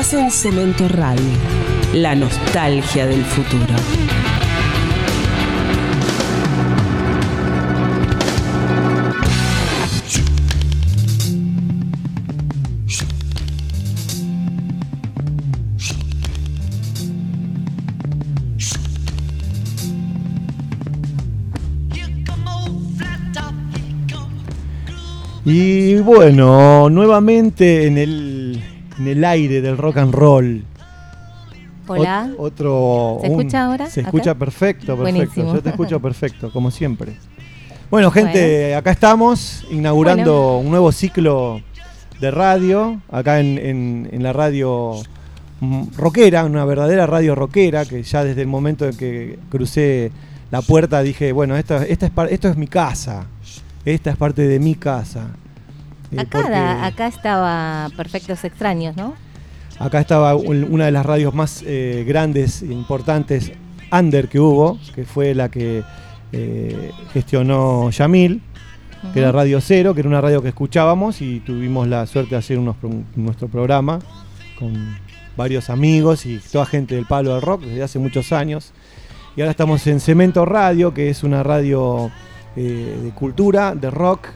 Estás en Cemento Radio, la nostalgia del futuro. Y bueno, nuevamente en el, en el aire del rock and roll. Hola. Ot- otro, ¿Se escucha ahora? Se ¿Acá? escucha perfecto, perfecto. Buenísimo. Yo te escucho perfecto, como siempre. Bueno, gente, acá estamos inaugurando un nuevo ciclo de radio, acá en, en- en la radio rockera, una verdadera radio rockera, que ya desde el momento en que crucé la puerta dije, bueno, esta, esta es, esto es mi casa, esta es parte de mi casa. Eh, Acá, porque- acá estaba Perfectos Extraños, ¿no? Acá estaba un- una de las radios más eh, grandes e importantes, under que hubo, que fue la que eh, gestionó Yamil, que era. Radio Cero, que era una radio que escuchábamos y tuvimos la suerte de hacer unos pro- nuestro programa con varios amigos y toda gente del palo del rock desde hace muchos años. Y ahora estamos en Cemento Radio, que es una radio eh, de cultura, de rock,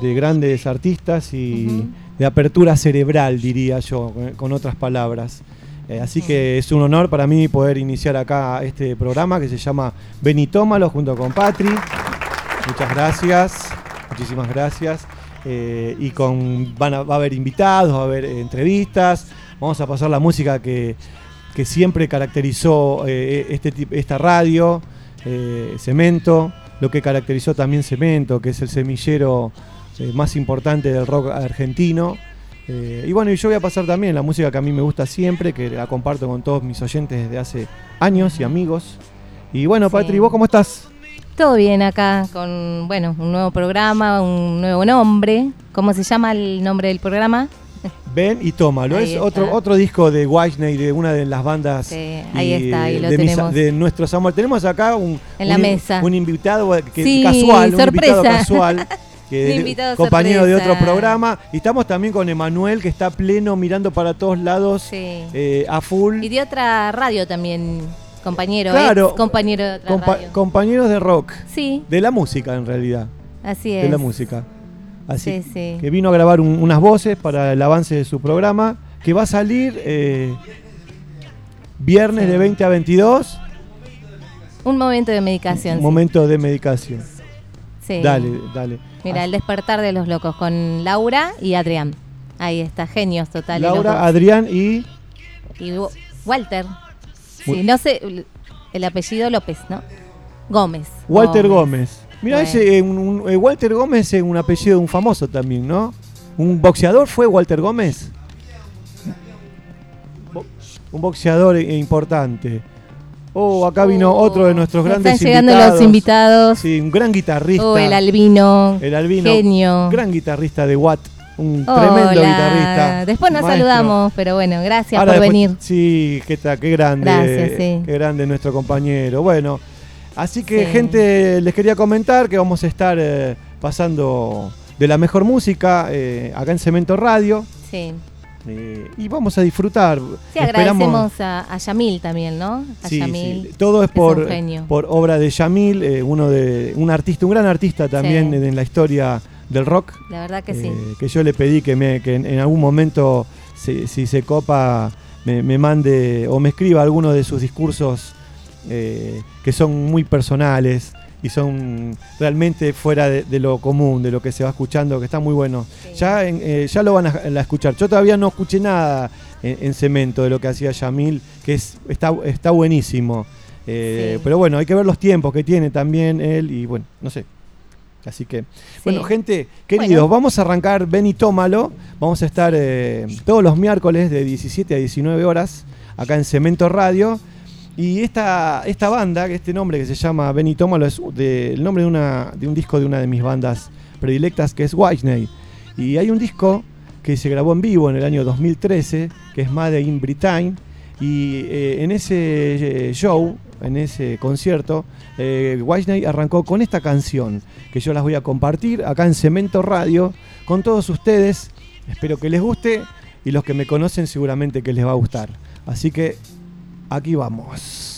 de grandes artistas y de apertura cerebral, diría yo, con- con otras palabras. Eh, así que es un honor para mí poder iniciar acá este programa que se llama Benitómalo junto con Patri. Muchas gracias, muchísimas gracias. Eh, y con van a, va a haber invitados, va a haber eh, entrevistas. Vamos a pasar la música que, que siempre caracterizó eh, este, esta radio, eh, Cemento, lo que caracterizó también Cemento, que es el semillero eh, más importante del rock argentino. Eh, y bueno, y yo voy a pasar también la música que a mí me gusta siempre, que la comparto con todos mis oyentes desde hace años y amigos. Y bueno, Sí. Patri, ¿vos cómo estás? Todo bien acá con, bueno, un nuevo programa, un nuevo nombre. ¿Cómo se llama el nombre del programa? Ven y tómalo. Ahí es está. otro, otro disco de Whitney, de una de las bandas. Sí, ahí está, ahí lo de, mis- tenemos. de nuestros amores. Tenemos acá un, En la un mesa. un invitado que, Sí, casual, un invitado casual. que- Un compañero de otro programa. Y estamos también con Emanuel, que está pleno mirando para todos lados Sí. eh, a full. Y de otra radio también, compañero, Claro. ex compañero de otra Compa- radio. compañeros de rock. Sí, De la música, en realidad. así es. De la música. Así Sí, sí. que vino a grabar un- unas voces para el avance de su programa, que va a salir eh, viernes de 20 a 22, Un momento de medicación. sí. momento de medicación. Sí. Dale, dale. Mira, el despertar de los locos con Laura y Adrián. Ahí está, genios totales. los Laura. Adrián y y Wa- Walter. Muy- Sí, no sé, el- el apellido López, ¿no? Gómez. Walter Gómez. Mira, Bueno. ese, eh, un- un- Walter Gómez es un apellido de un famoso también, ¿no? ¿Un boxeador fue Walter Gómez? Bo- Un boxeador eh, importante. Oh, acá vino Oh, otro de nuestros ya grandes Están llegando invitados. los invitados. Sí, un gran guitarrista. Oh, el albino. El albino. Genio. Gran guitarrista de Watt. Un Hola. tremendo guitarrista. Después nos Maestro. saludamos, pero bueno, gracias Ahora por después- venir. Sí, qué, qué grande. Gracias, sí. Qué grande nuestro compañero. Bueno, así que Sí. gente, les quería comentar que vamos a estar eh, pasando de la mejor música eh, acá en Cemento Radio. Sí. Eh, y vamos a disfrutar. Sí, Esperamos- agradecemos a, a Yamil también, ¿no? A Sí, Yamil. sí, todo es por, obra de Yamil, eh, uno de un artista, un gran artista también Sí. en la historia del rock. La verdad que sí. Eh, que yo le pedí que, me, que en, en algún momento, si, si se copa, me, me mande o me escriba alguno de sus discursos que son muy personales y son realmente fuera de, de lo común, de lo que se va escuchando, que está muy bueno. Sí. Ya, en- eh, ya lo van a, a escuchar. Yo todavía no escuché nada en, en Cemento de lo que hacía Yamil, que es, está, está buenísimo. Eh, Sí. Pero bueno, hay que ver los tiempos que tiene también él y bueno, no sé. Así que, bueno, gente, queridos, Bueno. vamos a arrancar Ven y Tómalo. Vamos a estar eh, todos los miércoles de 17 a 19 horas acá en Cemento Radio. Y esta, esta banda, este nombre que se llama Ven y Tómalo, es de- el nombre de, una, de un disco de una de mis bandas predilectas, que es Whitney. Y hay un disco que se grabó en vivo en el año 2013, que es Made in Britain. Y eh, en ese eh, show, en ese concierto, eh, Whitney arrancó con esta canción que yo las voy a compartir acá en Cemento Radio con todos ustedes. Espero que les guste. y los que me conocen seguramente que les va a gustar. Así que aquí vamos.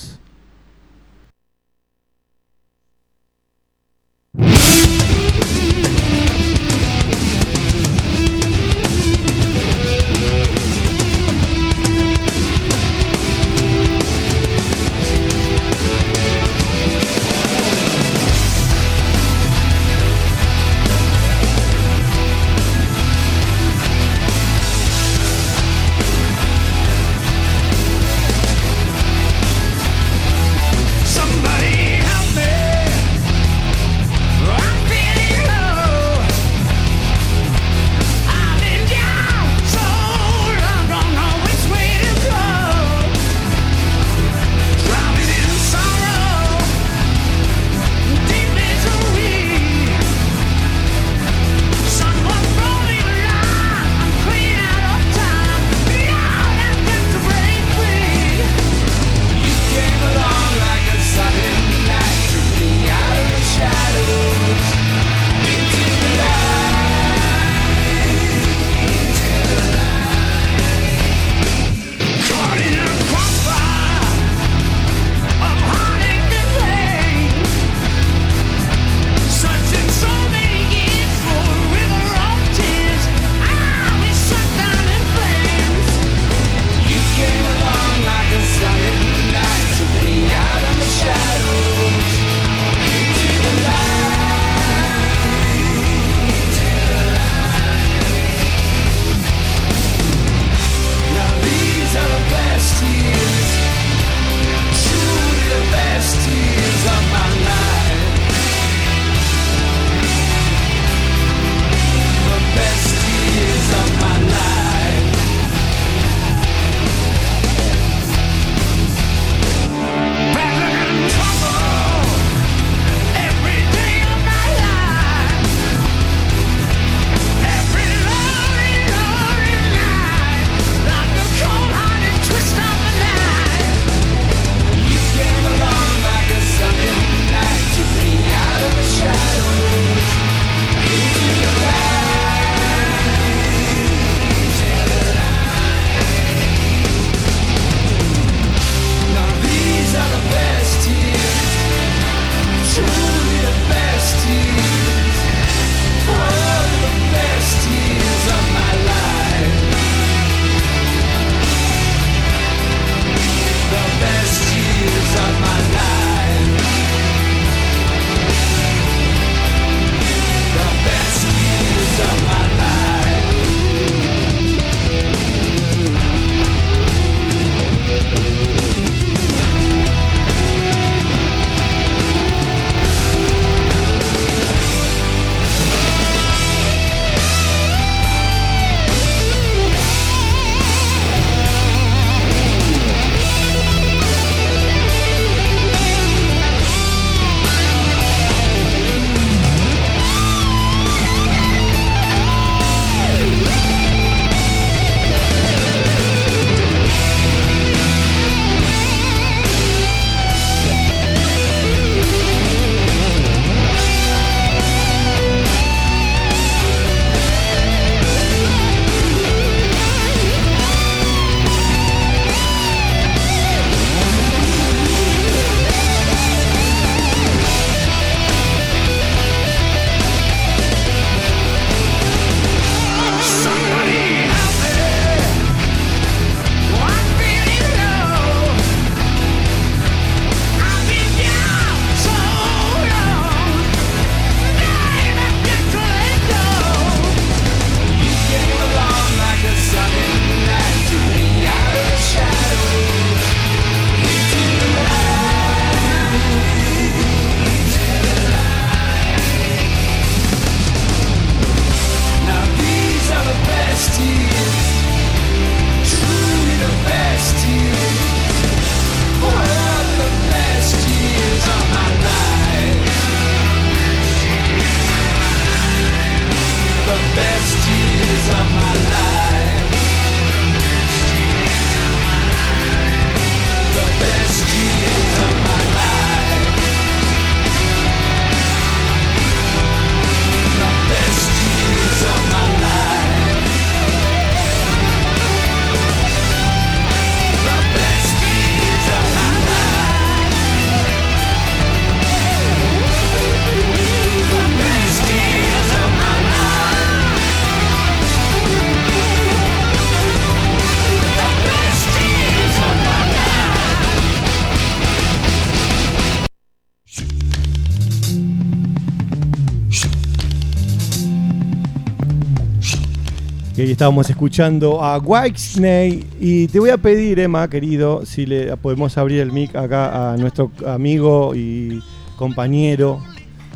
Estábamos escuchando a Whitesnake. Y te voy a pedir, Emma, querido, si le podemos abrir el mic acá a nuestro amigo y compañero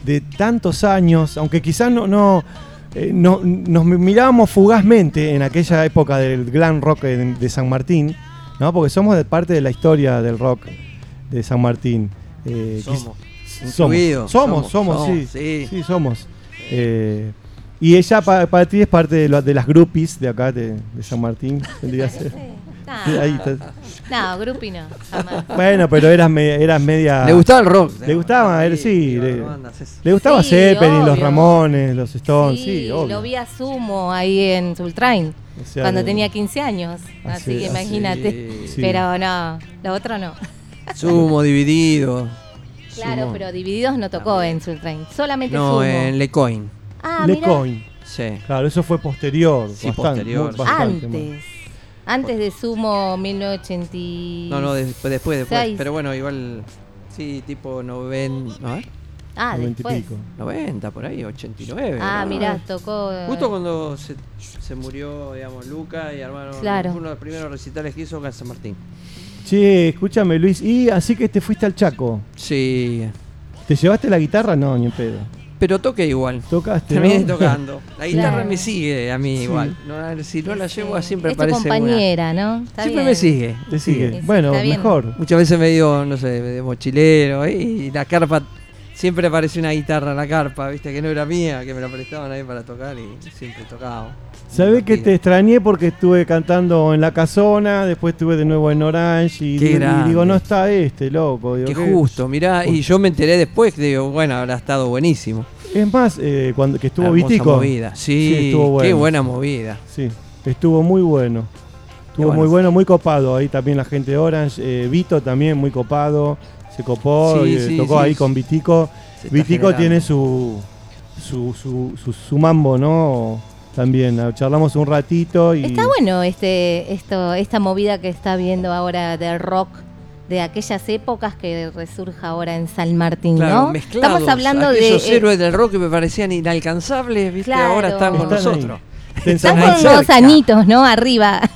de tantos años, aunque quizás no, no, eh, no- nos mirábamos fugazmente en aquella época del glam rock de, de San Martín, ¿no? porque somos de parte de la historia del rock de San Martín. Eh, Somos. somos, somos, somos, sí, somos, sí. sí, somos. Eh, y ella pa- para ti es parte de, lo- de las groupies de acá de, de San Martín, tendría que ser. No, Sí, ahí está. no, grupi no, jamás. Bueno, pero eras, me- eras media. Le gustaba el rock. Le gustaba, Sí, él sí, le- Le gustaba Sí, Zeppelin, los. Ramones, los Stones, sí, obvio. lo vi a Sumo ahí en Sultrain O sea, cuando de- tenía 15 años. Así- Así, que así- imagínate. sí. Pero no, lo otro no. Sumo, dividido. Claro, Sumo. pero Divididos no tocó en Sultrain. Solamente No, Sumo. en Lecoin. Ah, Le. Coin. Sí. Claro, eso fue posterior. Sí, bastante, posterior, muy- sí. bastante, Antes. Antes de Sumo 1980. No, no, después, después, después. Pero bueno, igual. Sí, tipo 90. A ver, Ah, noventa y después. pico. 90 por ahí, 89. Ah, ¿no? mirá, tocó. eh, Justo cuando se, se murió, digamos, Luca y armaron Claro. uno de los primeros recitales que hizo acá en San Martín. Che, escúchame, Luis. Y así que te fuiste al Chaco. Sí, ¿Te llevaste la guitarra? No, ni en pedo. Pero toqué igual. Tocaste. Terminé ¿no? tocando. La guitarra Claro. me sigue a mí Sí. igual. No, a ver, si no la llevo siempre es parece una- compañera, ¿no? Está Siempre bien. me sigue. Te sigue. Sí, bueno, bien. mejor. Muchas veces me dio, no sé, de mochilero ¿eh? y la carpa, siempre apareció una guitarra en la carpa, viste, que no era mía, que me la prestaban ahí para tocar y siempre tocaba. Sabés que te extrañé porque estuve cantando en La Casona, después estuve de nuevo en Orange y, Qué digo- y digo, no está este, loco. Digo, Qué ¿qué? justo, mirá, y yo me enteré después, digo, bueno, habrá estado buenísimo. Es más, eh, cuando que estuvo Vitico. movida. Sí, estuvo bueno. qué buena movida. Sí, estuvo muy bueno. Estuvo bueno. muy bueno, muy copado. Ahí también la gente de Orange. eh, Vito también muy copado. Se copó, Sí, y, eh, sí, tocó sí. ahí con Vitico. Vitico generando. tiene su su, su, su, su mambo, ¿no? También charlamos un ratito y Está bueno este, esto, esta movida que está viendo ahora de rock de aquellas épocas que resurja ahora en San Martín, Claro, ¿no? mezclados, Estamos hablando de eh, héroes del rock que me parecían inalcanzables, viste, Claro. ahora están con Están nosotros. Están con cerca. anitos, ¿no? Arriba.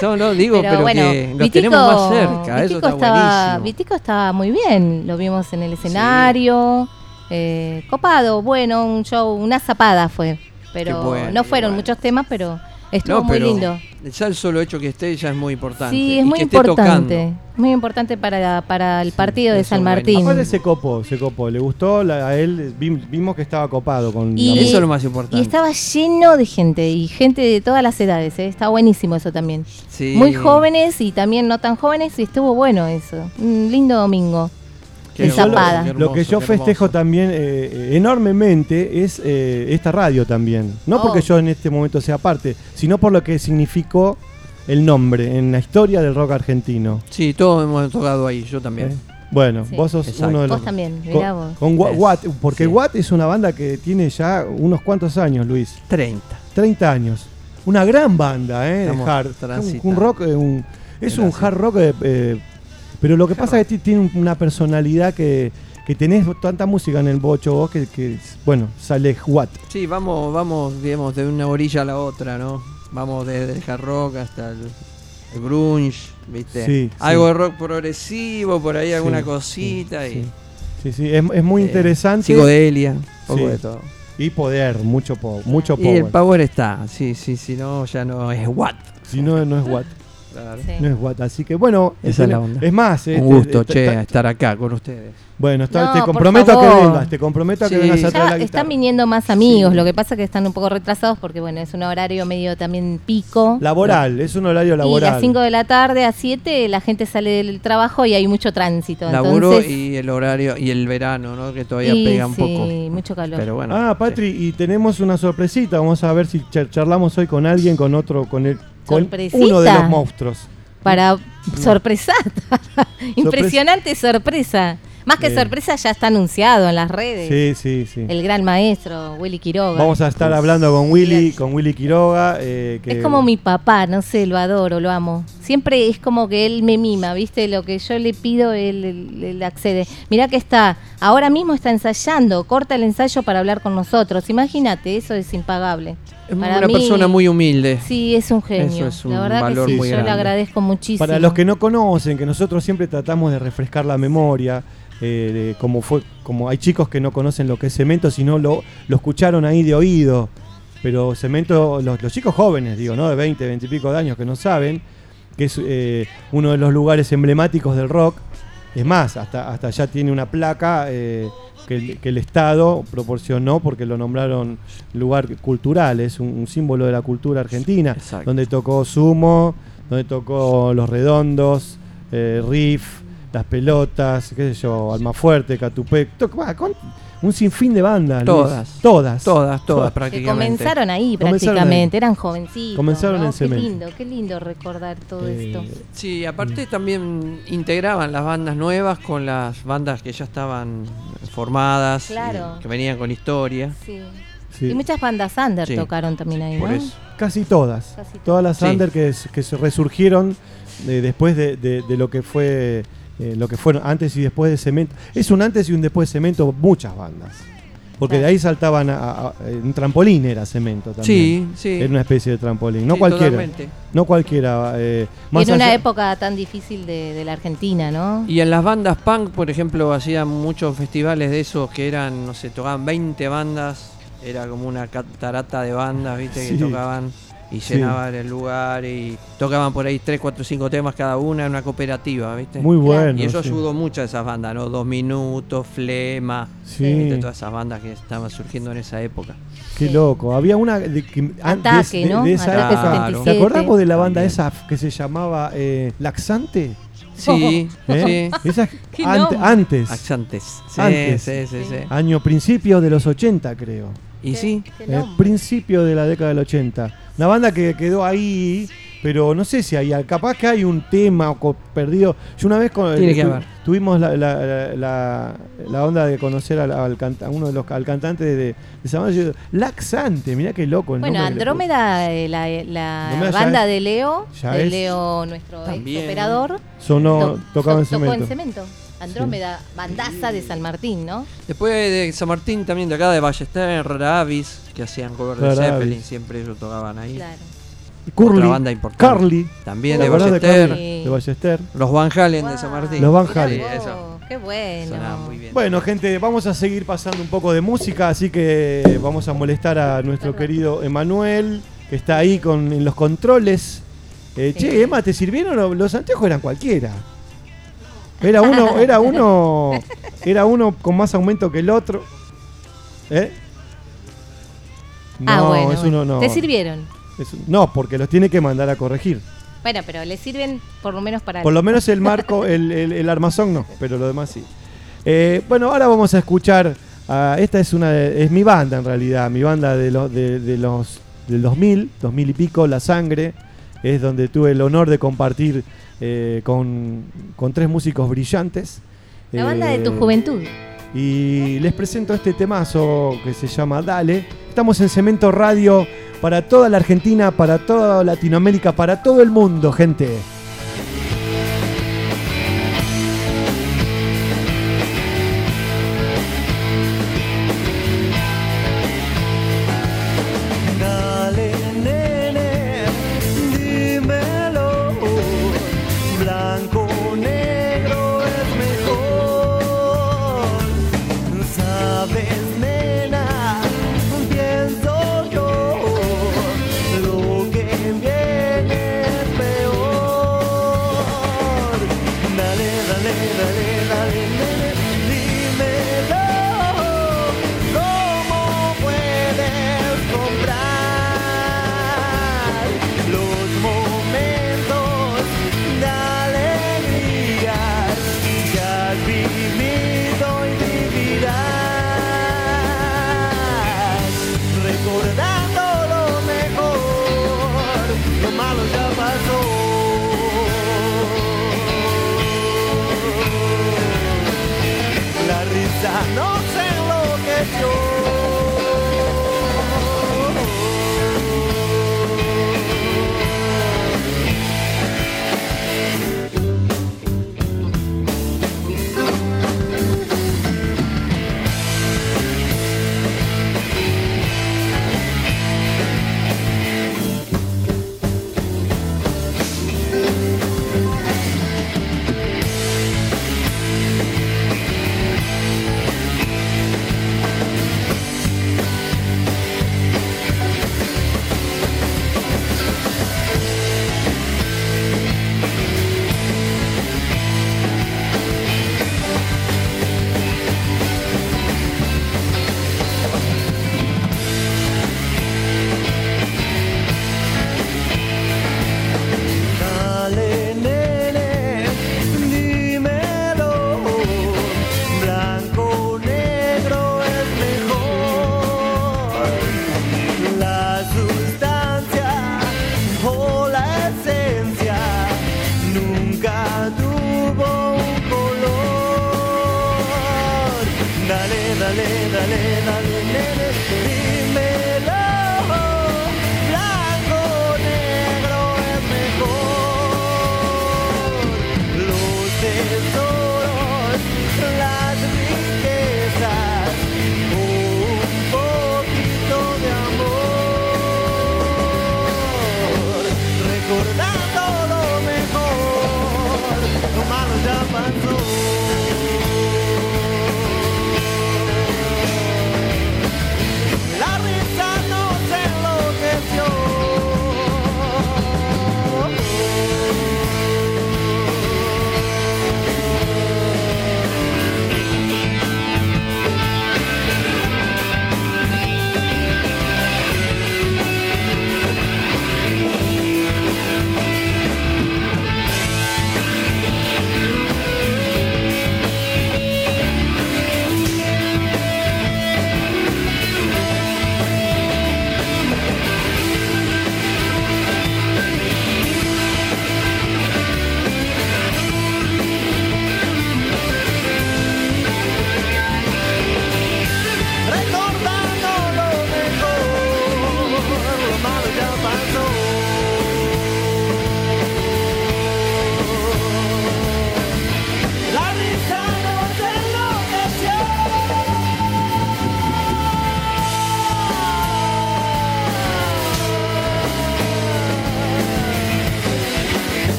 No, no, digo, pero, bueno, que los tenemos más cerca, eso Vitico está estaba, buenísimo. Vitico estaba muy bien, lo vimos en el escenario, eh, copado, bueno, un show, una zapada fue, pero bueno, no fueron bueno. muchos temas, pero estuvo No, muy pero lindo. Ya el solo hecho que esté ya es muy importante. Sí, y es muy que importante, muy importante para, para el Sí, partido de San. Martín. Aparte se copó, se copó. Le gustó la- a él, vi- vimos que estaba copado con Y- la Eso es lo más importante. Y estaba lleno de gente, y gente de todas las edades, ¿eh? está buenísimo eso también. Sí. Muy jóvenes y también no tan jóvenes, y estuvo bueno eso. Un lindo domingo. Qué hermoso, Lo que yo festejo también eh, enormemente es eh, esta radio también. No porque Oh. yo en este momento sea parte, sino por lo que significó el nombre en la historia del rock argentino. Sí, todos hemos tocado ahí, yo también. ¿eh? Bueno, Sí. vos sos Exacto. uno de los... Vos también, con- mirá vos. Con Watt, porque sí. Watt es una banda que tiene ya unos cuantos años, Luis. 30. 30 años. Una gran banda, ¿eh? De hard. Un, rock, un- es un hard rock, eh, pero lo que pasa es que ti- tiene una personalidad que, que tenés tanta música en el bocho vos que, que, bueno, sale Watt. Sí, vamos, vamos, digamos, de una orilla a la otra, ¿no? Vamos desde el hard rock hasta el, el grunge, ¿viste? Sí, Algo sí. de rock progresivo, por ahí alguna Sí, cosita sí, y Sí, sí, es, es muy eh, interesante. psicodelia, un poco de todo. Y poder, mucho, po- mucho Y el power. power está, sí, sí, si no, ya no es what. Si no, no es Watt. Claro. Sí. No es Watt. Así que bueno, Esa es la onda. es más, eh, Un gusto, te- che, ta- estar acá con ustedes. Bueno, está- No, te comprometo a que vengas, te comprometo a que vengas a traer la están viniendo más amigos, Sí. lo que pasa es que están un poco retrasados porque bueno, es un horario medio también pico. Laboral, es un horario y laboral. las 5 de la tarde a 7 la gente sale del trabajo y hay mucho tránsito. Laburo entonces, y el horario y el verano, ¿no? Que todavía y pega un sí, poco. mucho calor. Pero bueno. Ah, Patri, y tenemos una sorpresita. Vamos a ver si char- charlamos hoy con alguien, con otro, con el, uno de los monstruos. Para sorpresata. Impresionante sorpresa. Más que Eh. sorpresa ya está anunciado en las redes. Sí, sí, sí. El gran maestro, Willy Quiroga. Vamos a estar hablando con Willy, con Willy Quiroga. eh, que- Es como mi papá, no sé, lo adoro, lo amo. Siempre es como que él me mima, ¿viste? Lo que yo le pido, él, él- él accede. Mirá que está, ahora mismo está ensayando, corta el ensayo para hablar con nosotros. Imagínate, eso es impagable. Es Para una mí- persona muy humilde. Sí, es un genio. Eso es un la verdad valor que sí, muy yo le grande. agradezco muchísimo. Para los que no conocen, que nosotros siempre tratamos de refrescar la memoria, eh, de como fue, como hay chicos que no conocen lo que es cemento, sino lo, lo escucharon ahí de oído. Pero cemento, los, los chicos jóvenes, digo, ¿no? De 20, 20 y pico de años que no saben, que es eh, uno de los lugares emblemáticos del rock. Es más, hasta, hasta ya tiene una placa eh, que, el, que el Estado proporcionó porque lo nombraron lugar cultural, es un, un símbolo de la cultura argentina, Exacto. donde tocó Sumo, donde tocó Los Redondos, eh, Riff, Las Pelotas, qué sé yo, Almafuerte, Catupec, to- bah, con- un sinfín de bandas. Luis. Todas. Todas. Todas, todas que prácticamente. comenzaron ahí Comenzaron prácticamente, eran jovencitos. Comenzaron ¿no? en Qué lindo, qué lindo recordar todo Eh, esto. Sí, aparte también integraban las bandas nuevas con las bandas que ya estaban formadas, Claro. y que venían con historia. Sí. sí. Y muchas bandas under Sí. tocaron también ahí, Por ¿no? eso. Casi todas. Casi todas. Todas las Sí. under que, que se resurgieron eh, después de, de- de lo que fue eh, lo que fueron antes y después de Cemento. Es un antes y un después de Cemento, muchas bandas. Porque Claro. de ahí saltaban a, a- a- un trampolín era Cemento también. Sí, sí. Era una especie de trampolín. No Sí, cualquiera. totalmente. No cualquiera. eh, Y más en una allá- época tan difícil de, de la Argentina, ¿no? Y en las bandas punk, por ejemplo, hacían muchos festivales de esos que eran, no sé, tocaban 20 bandas, era como una catarata de bandas, viste, Sí. que tocaban y Sí. llenaban el lugar y tocaban por ahí 3, 4, 5 temas cada una en una cooperativa, viste. Muy bueno. y eso sí. ayudó mucho a esas bandas, ¿no? Dos Minutos, Flema, Sí, viste, todas esas bandas que estaban surgiendo en esa época. qué Sí. loco. Había una de, que, de- Ataque, de, ¿no? de esa Ataque época. 77. ¿Te acordás vos de la banda También. esa que se llamaba eh, Laxante? Sí, ¿Eh? sí. Esa- Qué ante- nombre. antes. Axantes. Sí, Antes. sí, sí, sí. Año principio de los 80, creo. Y sí, Qué Eh, nombre. principio de la década del 80. Una banda que quedó ahí, pero no sé si hay, capaz que hay un tema perdido. Yo una vez con, Tiene que tu- haber. tuvimos la, la, la- la- la onda de conocer al, al canta- a uno de los al cantante de, de esa banda. Yo Laxante, mirá qué loco. el Bueno, le Andrómeda, eh, la, la Andrómeda ya banda es- de Leo, de Leo, nuestro ex operador. Sonó, to- tocaba en tocó en cemento. Andrómeda, bandaza de San Martín, ¿no? Después de San Martín, también de acá de Ballester, Rara Avis, que hacían cover de Rara Zeppelin, Avis. siempre ellos tocaban ahí. Claro. Curly, Otra banda importante. Carly, También ¿te de Ballester? De Ballester. los Van Halen de. San Martín. Los Van Halen. Sí, eso. Qué bueno. Sonaba muy bien. Bueno, gente, vamos a seguir pasando un poco de música, así que vamos a molestar a nuestro querido Emanuel, que está ahí con en los controles. Eh, Sí. Che, Emma, ¿te sirvieron? Los- Los anteojos eran cualquiera. Era uno, era uno, era uno con más aumento que el otro. ¿Eh? ah, bueno. es bueno. uno no. ¿Te sirvieron? Es un- no, porque los tiene que mandar a corregir. Bueno, pero le sirven por lo menos para... Por lo menos el marco, el, el- el armazón no, pero lo demás sí. Eh, bueno, ahora vamos a escuchar. esta es una de- es mi banda en realidad, mi banda de los de, de los del 2000, 2000 y pico, La Sangre, es donde tuve el honor de compartir eh, con, con tres músicos brillantes. La banda de tu Eh, juventud. y les presento este temazo que se llama Dale. Estamos en Cemento Radio para toda la Argentina, para toda Latinoamérica, para todo el mundo, gente.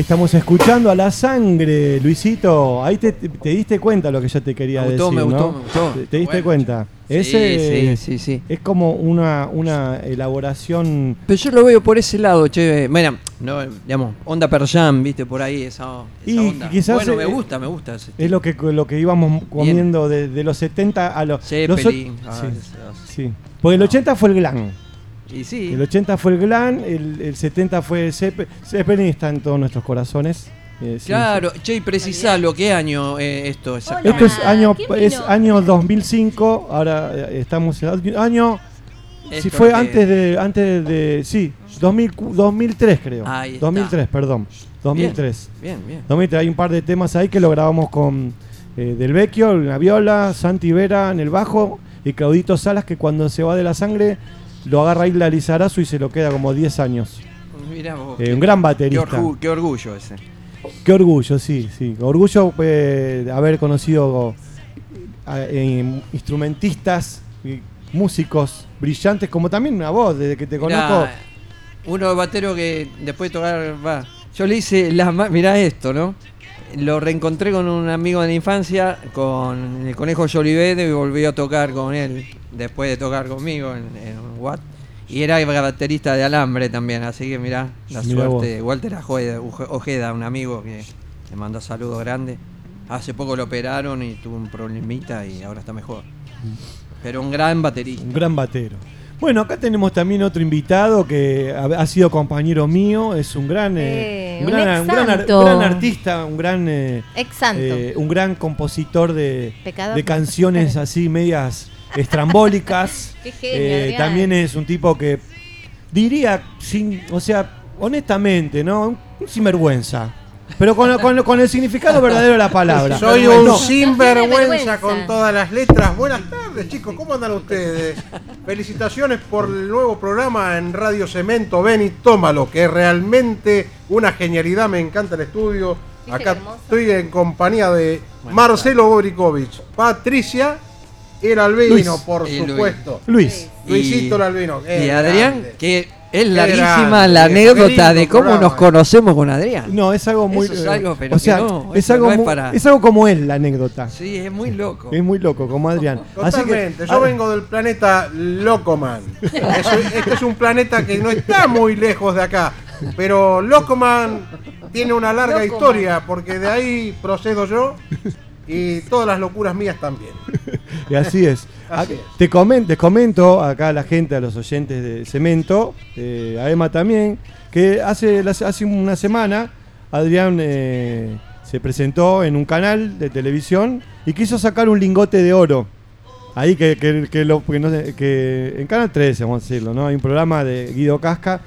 Estamos escuchando a la sangre, Luisito. Ahí te, te diste cuenta lo que yo te quería Me gustó, decir. me gustó, ¿no? me gustó. ¿Te, te diste Bueno, cuenta? Sí, Ese sí, sí, sí. es como una, una elaboración. Pero yo lo veo por ese lado, che. Bueno, no, digamos, onda Per Jam, viste, por ahí, esa, esa Y onda. quizás, bueno, me gusta, me gusta ese Es lo que, lo que íbamos comiendo de, de los 70 a los. los Zeppelin. ah, sí, sí. Porque el 80 fue el glam. Y sí. El 80 fue el glam, el, el 70 fue Zeppelin. Zeppelin está en todos nuestros corazones. eh, sí. Claro, che, y precisalo, ¿qué año eh, esto exactamente? Esto es año, ¿quién es año 2005, ahora eh, estamos en año, si fue que- antes de, antes de, sí, 2000 cu- 2003 creo, Ahí está. 2003, perdón, 2003. Bien, bien. 2003, hay un par de temas ahí que lo grabamos con eh, Del Vecchio en la viola, Santi Vera en el bajo y Claudito Salas que cuando se va de la sangre lo agarra Isla Lizarazu y se lo queda como 10 años. Mirá vos, Eh, un gran qué, baterista. orgu- qué orgullo ese. Qué orgullo, sí, sí. Orgullo eh, de haber conocido a- eh, instrumentistas, músicos brillantes, como también a vos, desde que te Mirá, conozco. uno batero que después de tocar, va. Yo le hice las mirá esto, ¿no? Lo reencontré con un amigo de la infancia, con el conejo Jolivedo y volví a tocar con él, después de tocar conmigo en, en Watt. Y era baterista de alambre también, así que mirá, la Mirá suerte. Walter Ojeda, un amigo que le mandó saludos grandes. Hace poco lo operaron y tuvo un problemita y ahora está mejor. Pero un gran baterista. Un gran batero. Bueno, acá tenemos también otro invitado que ha, sido compañero mío, es un gran, eh, Eh, un, gran, un gran ar- artista, un gran, eh, eh, un gran compositor de, de canciones así medias estrambólicas. Qué genio, Eh, también es un tipo que diría, sin, o sea, honestamente, ¿no? Un, sinvergüenza. Pero con, con- con el significado verdadero de la palabra. Soy un no, sinvergüenza vergüenza. con todas las letras. Buenas tardes, chicos. ¿Cómo andan ustedes? Felicitaciones por el nuevo programa en Radio Cemento. Ven y tómalo, que es realmente una genialidad. Me encanta el estudio. ¿Viste Acá estoy en compañía de Marcelo Borikovich, Patricia, el albino, Luis. por Y supuesto. Luis. Luisito el albino. Y Adrián, grande. que es larguísima grande, la anécdota de cómo programa, nos eh. conocemos con Adrián. No, es algo muy. Eso es eh, algo, pero o sea, que no, es eso algo no es mu- para- es algo como él la anécdota. Sí, es muy loco. Es muy loco, como Adrián. Así que- Totalmente. Yo vengo del planeta Locoman. Es- este es un planeta que no está muy lejos de acá. Pero Locoman tiene una larga Locoman. historia porque de ahí procedo yo y todas las locuras mías también. Y así es. Así Ah, es. Te, comen- te comento acá a la gente, a los oyentes de Cemento, eh, a Emma también, que hace, hace una semana Adrián eh, se presentó en un canal de televisión y quiso sacar un lingote de oro. Ahí que, que, que lo, que no sé, que en Canal 13, vamos a decirlo, ¿no? Hay un programa de Guido Casca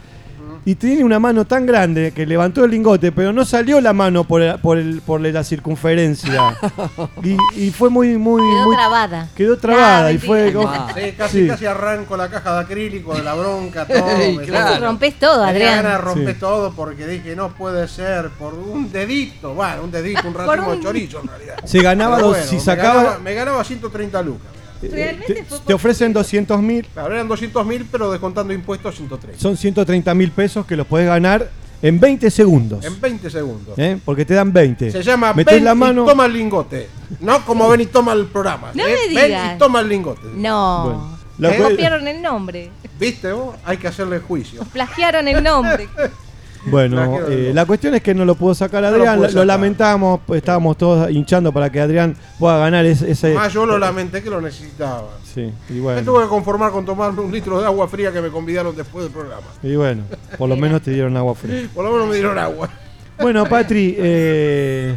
y tiene una mano tan grande que levantó el lingote, pero no salió la mano por, el- por, el, por la circunferencia. y, y fue muy, muy, Quedó muy- trabada. Quedó trabada y fue mentira. como-. Sí, casi, Sí. casi arranco la caja de acrílico de la bronca, todo. Ey, me claro. Rompés todo, ganas de Adrián. romper Sí. todo porque dije, no puede ser, por un dedito, bueno, un dedito, un Por racimo un- de chorizo en realidad. Se ganaba bueno, si me sacaba. ganaba- Me ganaba, 130 lucas. Realmente te, fue te ofrecen 200 mil, Claro, eran 200 mil, pero descontando impuestos 130. son 130 mil pesos que los podés ganar en 20 segundos. En 20 segundos. ¿eh? Porque te dan 20. Se llama Metés Ven la mano. y toma el lingote. No como ven y toma el programa. No ¿eh? me Ven digas. y toma el lingote. No. Bueno, ¿Eh? Copiaron el nombre. ¿Viste vos? Hay que hacerle juicio. Plagiaron el nombre. Bueno, eh, la cuestión es que no lo pudo sacar No lo Adrián, lo, sacar. lamentamos, pues, estábamos todos hinchando para que Adrián pueda ganar ese... ese- Más yo lo lamenté que lo necesitaba. Sí, y Me bueno, tuve que conformar con tomarme un litro de agua fría que me convidaron después del programa. y bueno, por lo menos te dieron agua fría. Por lo menos me dieron agua. Bueno, Patri, eh,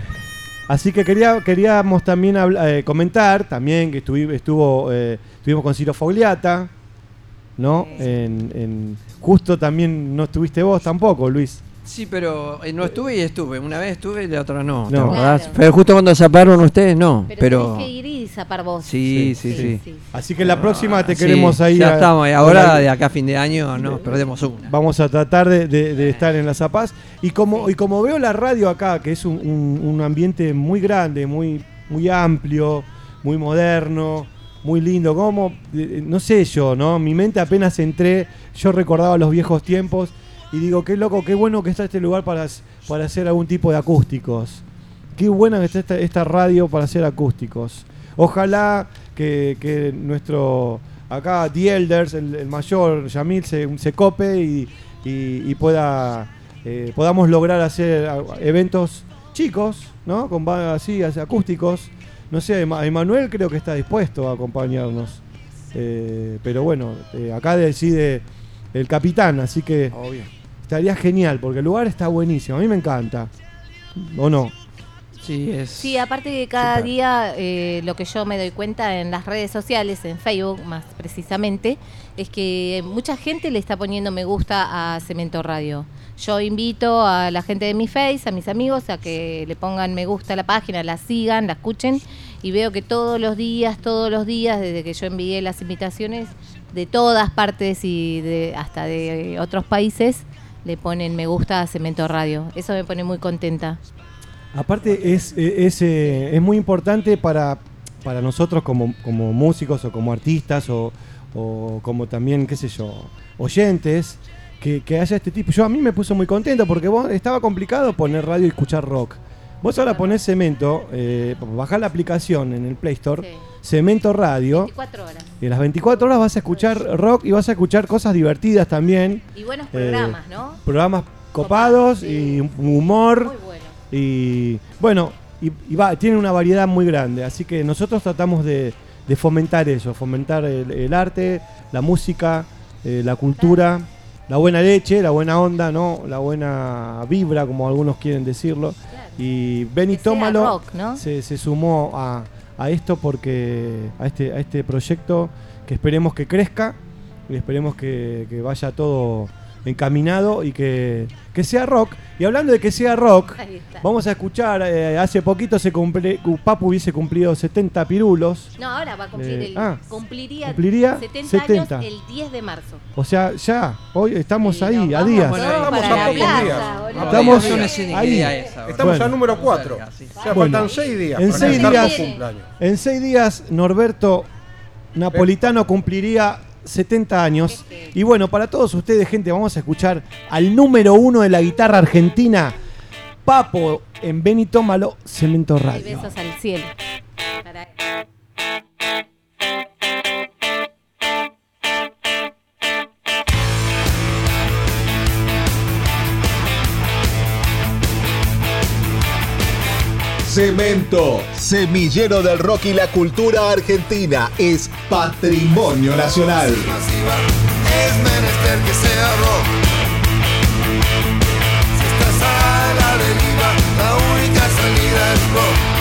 así que quería, queríamos también eh, comentar también que estuvi- estuvo, eh, estuvimos con Ciro Fogliata, ¿no? En, en- justo también no estuviste vos tampoco, Luis. Sí, pero eh, no estuve y estuve. Una vez estuve y la otra no. ¿te No. Claro. Pero justo cuando zaparon ustedes, no. Pero, Pero. tenés que ir y zapar vos. Sí, sí, sí. Así que la próxima te Ah, Sí, queremos ahí. Ya a- estamos. con Ahora, la- de acá a fin de año, no, perdemos una. Vamos a tratar de, de- de estar en la Zapaz. Y como, y como veo la radio acá, que es un, un- un ambiente muy grande, muy, muy amplio, muy moderno, muy lindo, como, eh, no sé yo, ¿no? Mi mente apenas entré, yo recordaba los viejos tiempos y digo, qué loco, qué bueno que está este lugar para, para hacer algún tipo de acústicos. Qué buena que está esta, esta radio para hacer acústicos. Ojalá que, que nuestro, acá, The Elders, el, mayor, Yamil, se, cope y, y- pueda, eh, podamos lograr hacer eventos chicos, ¿no? Con así, acústicos. No sé, Ema- Emanuel creo que está dispuesto a acompañarnos. Eh, pero bueno, eh, acá decide el capitán, así que Obvio. estaría genial, porque el lugar está buenísimo. A mí me encanta. ¿O no? Sí, es. Sí, aparte que cada Super. día eh, lo que yo me doy cuenta en las redes sociales, en Facebook más precisamente, es que mucha gente le está poniendo me gusta a Cemento Radio. Yo invito a la gente de mi Face, a mis amigos, a que le pongan me gusta a la página, la sigan, la escuchen y veo que todos los días, todos los días, desde que yo envié las invitaciones de todas partes y de, hasta de otros países, le ponen me gusta a Cemento Radio. Eso me pone muy contenta. Aparte es, es, eh, es muy importante para, para nosotros como, como músicos o como artistas o, o como también, qué sé yo, oyentes, que, que haya este tipo. Yo a mí me puso muy contento porque vos estaba complicado poner radio y escuchar rock. Vos ahora ponés Cemento, eh, bajás la aplicación en el Play Store, Sí. Cemento Radio, 24 horas. y a las 24 horas vas a escuchar rock y vas a escuchar cosas divertidas también, Y buenos Eh, programas, ¿no? programas copados Copados, sí. y humor. Muy bueno. Y bueno, y, y va, tiene una variedad muy grande, así que nosotros tratamos de, de fomentar eso, fomentar el, el arte, la música, eh, la cultura, la buena leche, la buena onda, ¿no? La buena vibra, como algunos quieren decirlo. Claro. Y Benny Tómalo rock, ¿no? se, se sumó a, a esto porque a este, a este proyecto que esperemos que crezca y esperemos que, que vaya todo encaminado y que, que sea rock. Y hablando de que sea rock, vamos a escuchar, eh, hace poquito se cumple, Papu hubiese cumplido 70 pirulos. No, ahora va a cumplir Eh, el, ah, cumpliría, cumpliría 70, 70. años el 10 de marzo. O sea, ya, hoy estamos ahí, a días. Bueno, estamos a pocos días. Estamos ahí. Estamos Bueno. al número 4. Cerca, sí. O sea, Bueno. faltan 6 días. En para seis estar días- por cumpleaños. En seis días, Norberto Napolitano cumpliría 70 años. Y bueno, para todos ustedes, gente, vamos a escuchar al número uno de la guitarra argentina, Papo, en Benito Malo, Cemento Y Radio. besos al cielo. Para Cemento, semillero del rock y la cultura argentina, es patrimonio nacional. Si estás a la deriva, la única salida es rock.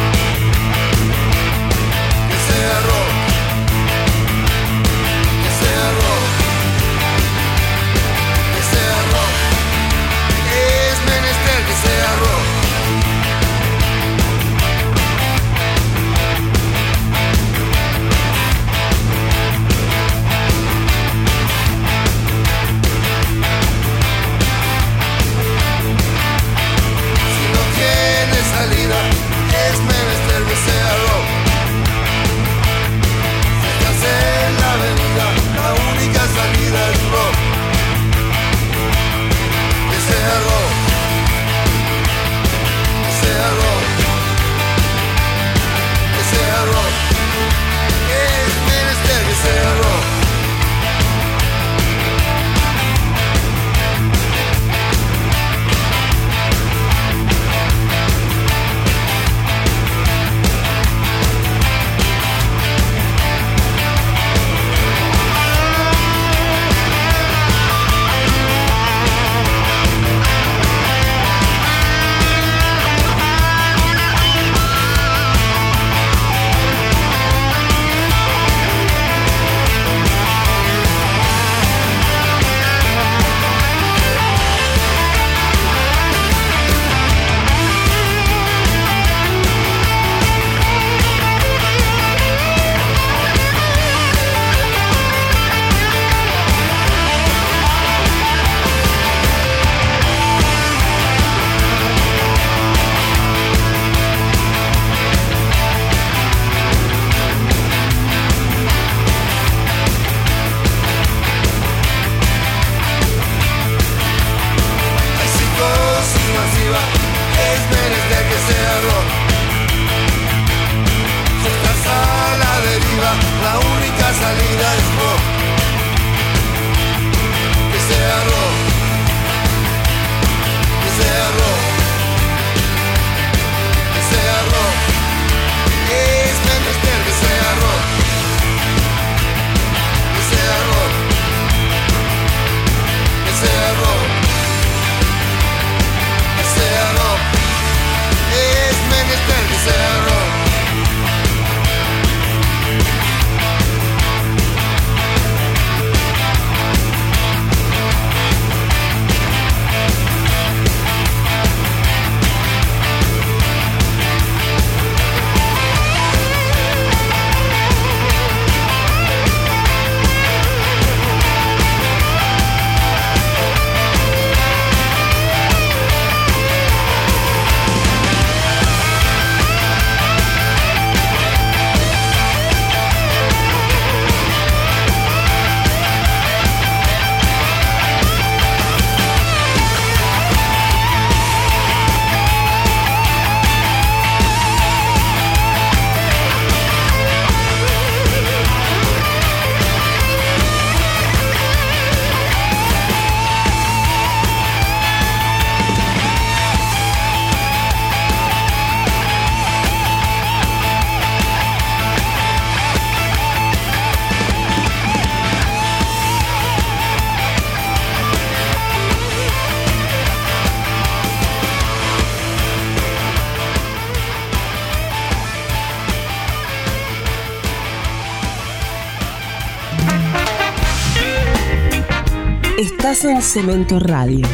Estás en Cemento Radio,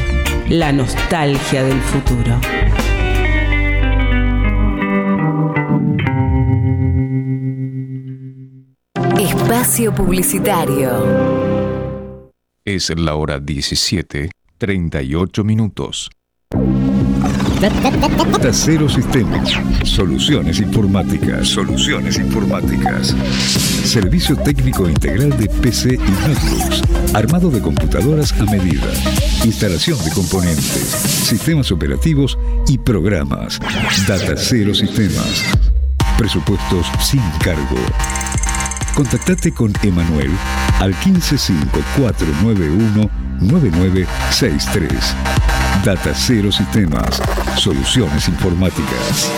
la nostalgia del futuro. Espacio Publicitario. Es la hora 17, 38 minutos. Cero Sistemas. Soluciones informáticas. Soluciones informáticas. Servicio técnico integral de PC y notebooks. Armado de computadoras a medida. Instalación de componentes. Sistemas operativos y programas. Data Cero Sistemas. Presupuestos sin cargo. Contactate con Emanuel al 155491-9963. Data Cero Sistemas. Soluciones informáticas.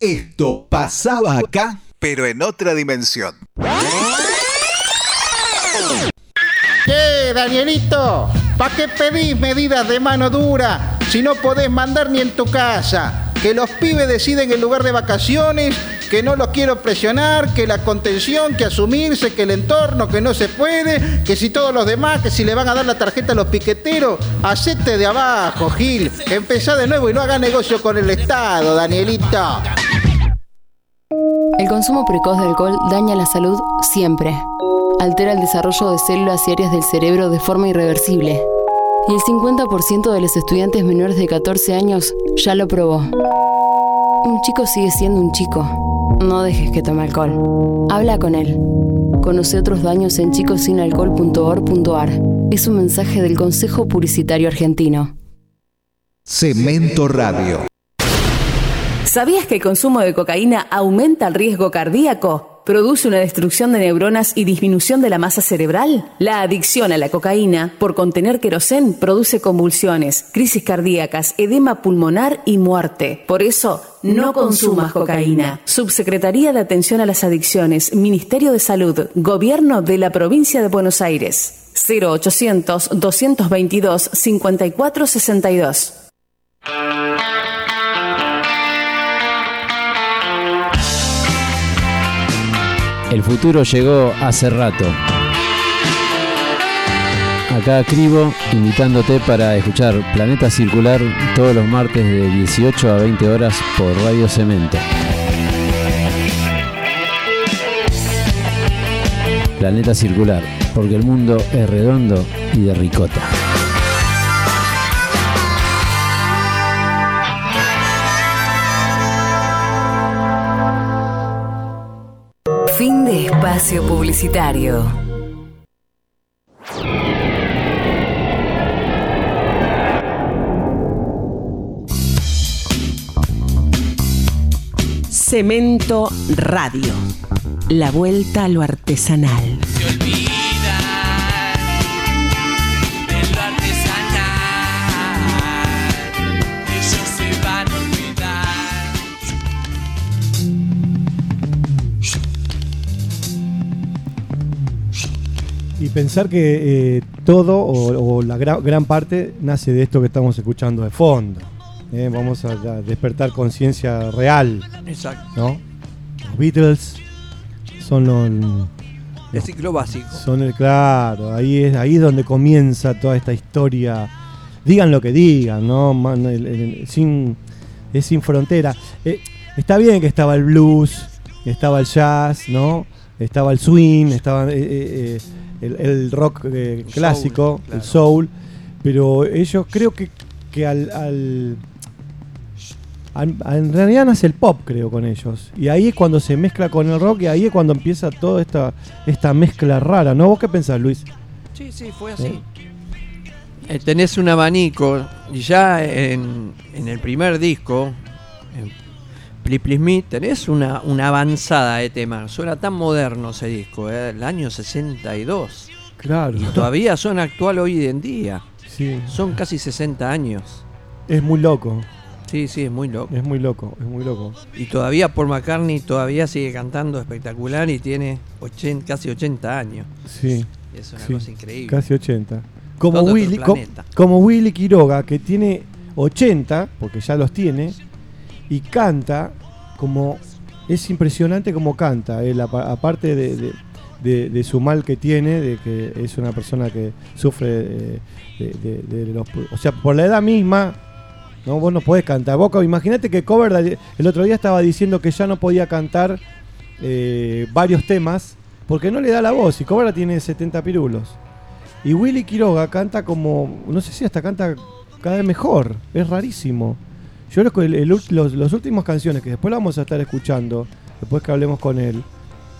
Esto pasaba acá, pero en otra dimensión. ¿Qué, Danielito? ¿Para qué pedís medidas de mano dura si no podés mandar ni en tu casa? Que los pibes deciden el lugar de vacaciones, que no los quiero presionar, que la contención, que asumirse, que el entorno, que no se puede, que si todos los demás, que si le van a dar la tarjeta a los piqueteros, hacete de abajo, Gil. Empezá de nuevo y no haga negocio con el Estado, Danielito. El consumo precoz de alcohol daña la salud siempre. Altera el desarrollo de células y áreas del cerebro de forma irreversible. Y el 50% de los estudiantes menores de 14 años ya lo probó. Un chico sigue siendo un chico. No dejes que tome alcohol. Habla con él. Conoce otros daños en chicosinalcohol.org.ar. Es un mensaje del Consejo Publicitario Argentino. Cemento Radio. ¿Sabías que el consumo de cocaína aumenta el riesgo cardíaco? ¿Produce una destrucción de neuronas y disminución de la masa cerebral? La adicción a la cocaína por contener querosén produce convulsiones, crisis cardíacas, edema pulmonar y muerte. Por eso, no consumas cocaína. Subsecretaría de Atención a las Adicciones, Ministerio de Salud, Gobierno de la Provincia de Buenos Aires. 0800 222 5462. El futuro llegó hace rato. Acá Cribo, invitándote para escuchar Planeta Circular todos los martes de 18 a 20 horas por Radio Cemento. Planeta Circular, porque el mundo es redondo y de ricota. Espacio publicitario. Cemento Radio. La vuelta a lo artesanal. Y pensar que eh, todo o, o la gra- gran parte nace de esto que estamos escuchando de fondo. Eh, vamos a, a despertar conciencia real. Exacto. ¿no? Los Beatles son los. El ciclo básico. Son el, claro, ahí es, ahí es donde comienza toda esta historia. Digan lo que digan, ¿no? Man, el- el- sin, es sin frontera. Eh, está bien que estaba el blues, estaba el jazz, ¿no? Estaba el swing, estaba eh, el, el rock eh, clásico, soul, claro. el soul. Pero ellos creo que, que al, al- al- en realidad nace el pop, creo, con ellos. Y ahí es cuando se mezcla con el rock y ahí es cuando empieza toda esta, esta mezcla rara, ¿no? ¿Vos qué pensás, Luis? Sí, sí, fue así. Eh, tenés un abanico y ya en, en el primer disco, en Please Please Me, tenés una, una avanzada de temas. Suena tan moderno ese disco, eh, el año 62. Claro. Y todavía son actual hoy en día. Sí. Son casi 60 años. Es muy loco. Sí, sí, es muy loco. Es muy loco, es muy loco. Y todavía Paul McCartney todavía sigue cantando espectacular y tiene 80, casi 80 años. Sí. Es una sí, cosa increíble. Casi 80. Como Todo otro Willy, co- planeta. como Willy Quiroga, que tiene 80, porque ya los tiene, y canta como. Es impresionante como canta. Aparte de, su mal que tiene, de que es una persona que sufre eh, de, los... O sea, por la edad misma, ¿no? vos no podés cantar. Imagínate que Cover el otro día estaba diciendo que ya no podía cantar eh, varios temas porque no le da la voz y Cobra tiene 70 pirulos. Y Willy Quiroga canta como, no sé si hasta canta cada vez mejor, es rarísimo. Yo que el- los, los últimos canciones que después la vamos a estar escuchando, después que hablemos con él,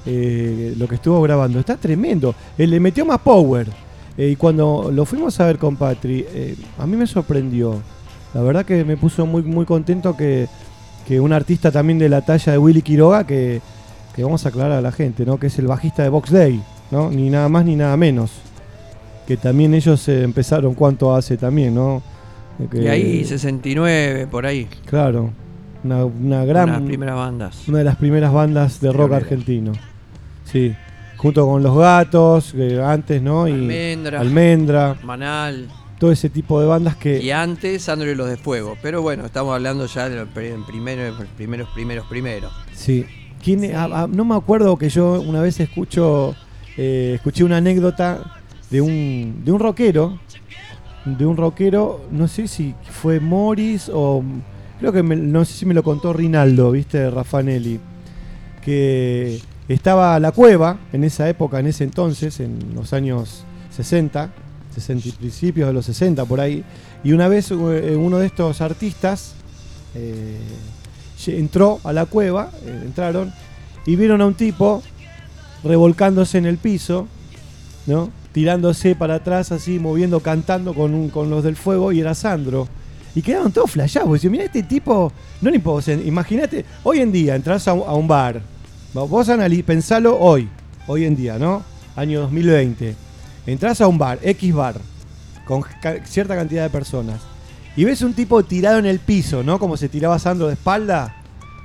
eh, lo que estuvo grabando, está tremendo. Él le metió más power. Eh, y cuando lo fuimos a ver con Patri, eh, a mí me sorprendió. La verdad que me puso muy, muy contento que, que un artista también de la talla de Willy Quiroga, que, que vamos a aclarar a la gente, ¿no? que es el bajista de Box Day, ¿no? ni nada más ni nada menos. Que también ellos eh, empezaron cuánto hace también, ¿no? Que- Y ahí 69, por ahí. Claro, una, una gran. Una de las primeras bandas. Una de las primeras bandas de rock argentino. Sí. Junto con Los Gatos, que antes, ¿no? Y Almendra. Almendra. Manal. Todo ese tipo de bandas que. Y antes Sandro y los de Fuego. Pero bueno, estamos hablando ya de los pri- primeros, primeros, primeros, primeros. Sí. ¿Quién, e- ah, ah, no me acuerdo que yo una vez escucho, eh, escuché una anécdota de un, de un rockero. De un rockero, no sé si fue Morris o. Creo que me- no sé si me lo contó Rinaldo, ¿viste? Raffanelli. Que estaba la cueva en esa época, en ese entonces, en los años 60, 60 y principios de los 60 por ahí. Y una vez eh, uno de estos artistas eh, entró a la cueva, eh, entraron, y vieron a un tipo revolcándose en el piso, ¿no? Tirándose para atrás así, moviendo, cantando con, con los del fuego, y era Sandro. Y quedaron todos flashados. Dice, mira este tipo, no le importa. o sea, imagínate, hoy en día entras a un, a un bar. Vos anali- pensalo hoy, hoy en día, ¿no? Año 2020. Entras a un bar, X bar, con cierta cantidad de personas. Y ves un tipo tirado en el piso, ¿no? Como se tiraba Sandro de espalda.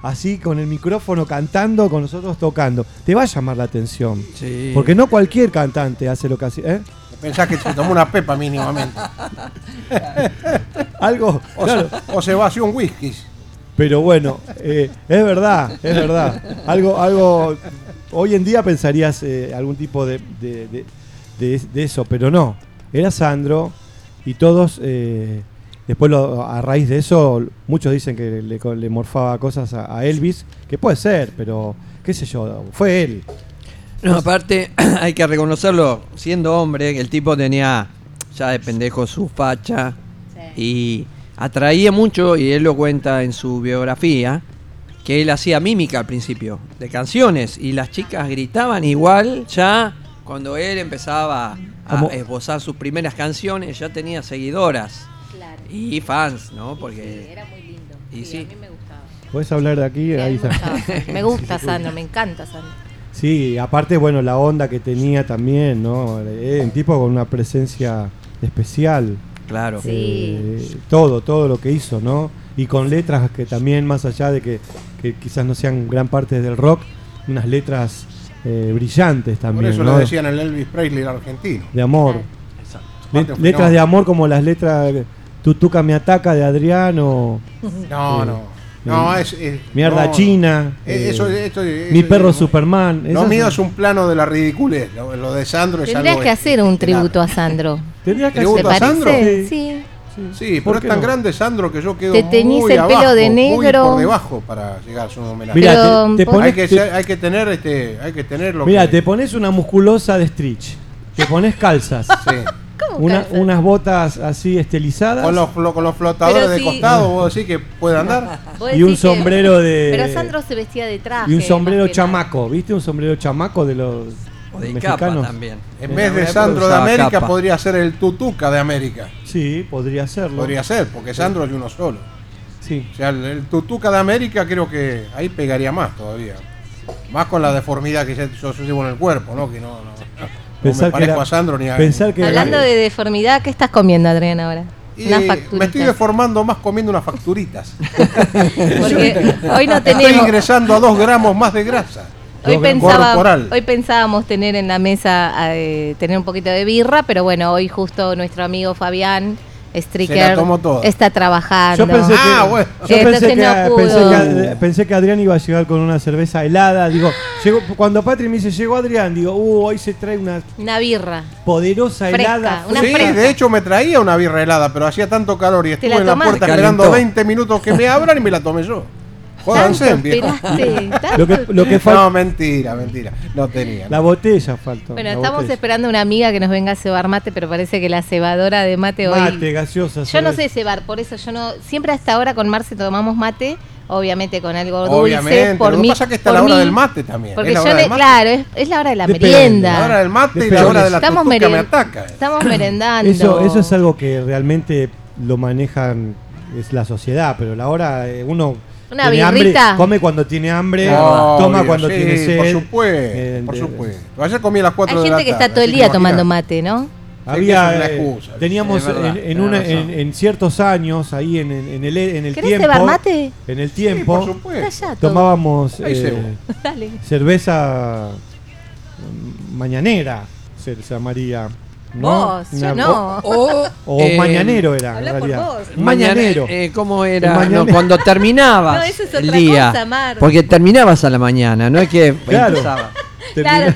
Así con el micrófono cantando, con nosotros tocando. Te va a llamar la atención. Sí. Porque no cualquier cantante hace lo que hace. ¿eh? Pensás que se tomó una pepa mínimamente. Algo. O, claro. se, o se vació un whisky. Pero bueno, eh, es verdad, es verdad. Algo, algo. Hoy en día pensarías eh, algún tipo de, de- de- de- de eso, pero no. Era Sandro y todos. eh, después, lo- a raíz de eso, muchos dicen que le, co- le morfaba cosas a, a Elvis, que puede ser, pero qué sé yo, fue él. No, aparte, hay que reconocerlo, siendo hombre, que el tipo tenía ya de pendejo su facha y atraía mucho, y él lo cuenta en su biografía, que él hacía mímica al principio de canciones y las chicas gritaban igual ya cuando él empezaba a Como- esbozar sus primeras canciones, ya tenía seguidoras y fans, ¿no? Porque Era muy lindo. Y sí. a mí me gustaba. Puedes hablar de aquí, Sí, ahí me está. gustaba. Me gusta Sandro, me encanta Sandro. Sí, aparte, bueno, la onda que tenía también, ¿no? Eh, un tipo con una presencia especial. Claro. Eh, todo, todo lo que hizo, ¿no? Y con letras que también, más allá de que, que quizás no sean gran parte del rock, unas letras eh, brillantes Por también, eso ¿no? le decían el Elvis Presley argentino. De amor. Aparte, letras de amor como las letras Tutuca me ataca de Adriano. No, eh, no. No, es. es- Mierda no. china. Eh, eso- eh, mi perro Superman. Lo mío son- es un plano de la ridiculez. Lo, lo de Sandro es Tendrías algo. que hacer un tributo a Sandro. ¿Tendrías ¿Te ¿Tributo a Sandro? Sí. Sí, ¿Por pero es tan no? grande Sandro que yo quedo Te teñís muy el pelo de muy negro. por debajo para llegar a su homenaje. Mira, Pero, te, pones, hay, que, te- ser- hay que tener este, hay que tener lo mira, que te pones una musculosa de stretch. Te pones calzas. sí. Una- unas botas así estilizadas. con los con los flotadores de costado, vos decís que puede andar. Y un que- sombrero de- Pero Sandro se vestía de traje. y un sombrero nada. chamaco. ¿Viste? Un sombrero chamaco de los O de mexicanos. capa también. En En vez de Sandro de América capa. podría ser el Tutuca de América. Sí, podría serlo. Podría ser, porque Sandro es uno solo. Sí. O sea, el, el Tutuca de América creo que ahí pegaría más todavía. Más con la deformidad que yo, yo llevo en el cuerpo, ¿no? Que no, no, no Pensar me que era- a Sandro ni a pensar que- Hablando de deformidad, ¿qué estás comiendo, Adrián, ahora? Me estoy deformando más comiendo unas facturitas. Porque hoy no Estoy tenemos. ingresando a dos gramos más de grasa. Hoy, pensaba, hoy pensábamos tener en la mesa, eh, tener un poquito de birra, pero bueno, hoy justo nuestro amigo Fabián Stricker está trabajando. Yo pensé que, Ah, bueno. yo Entonces pensé que, no pensé, pudo. que, pensé que Adrián iba a llegar con una cerveza helada. Digo, llegó, cuando Patri me dice, llegó Adrián, digo, uh, hoy se trae una Una birra. poderosa Fresca, helada. una Sí, fresca. de hecho me traía una birra helada, pero hacía tanto calor y estuve la en la puerta esperando Calentó. 20 minutos que me abran y me la tomé yo. Lo que, lo que falta, No, mentira, mentira. No tenía. la botella faltó. Bueno, estamos botella. esperando una amiga que nos venga a cebar mate, pero parece que la cebadora de mate hoy. Mate, gaseosa. Yo no sé cebar, por eso yo no. Siempre hasta ahora con Marce tomamos mate, obviamente con algo dulce. Obviamente. Por lo que mí, pasa es que está por la hora mí, del mate también. Porque es la yo le- claro, es, es la hora de la Depende. merienda. La hora del mate y la hora de la Estamos me ataca. Estamos merendando. Eso, eso es algo que realmente lo manejan es la sociedad, pero la hora eh, uno Una tiene hambre, birrita. come cuando tiene hambre, toma cuando sí, tiene sed. Por supuesto, Eh, por supuesto. Ayer comí a las 4 Hay de la gente que tarde. está todo el día tomando mate, ¿no? Había, eh, excusa. teníamos verdad, en, en tenés una- razón. en, en ciertos años, ahí en, en- en el, en el ¿Querés tiempo, mate? en el Sí, tiempo, por tomábamos eh, cerveza mm, mañanera, se llamaría. ¿No? Vos, yo no. O, O eh, mañanero era, Habla en realidad. Mañanero. eh, ¿Cómo era? No, cuando terminabas No, eso es el día. cosa, Mar. Porque terminabas a la mañana, no es que Claro. empezaba. Claro.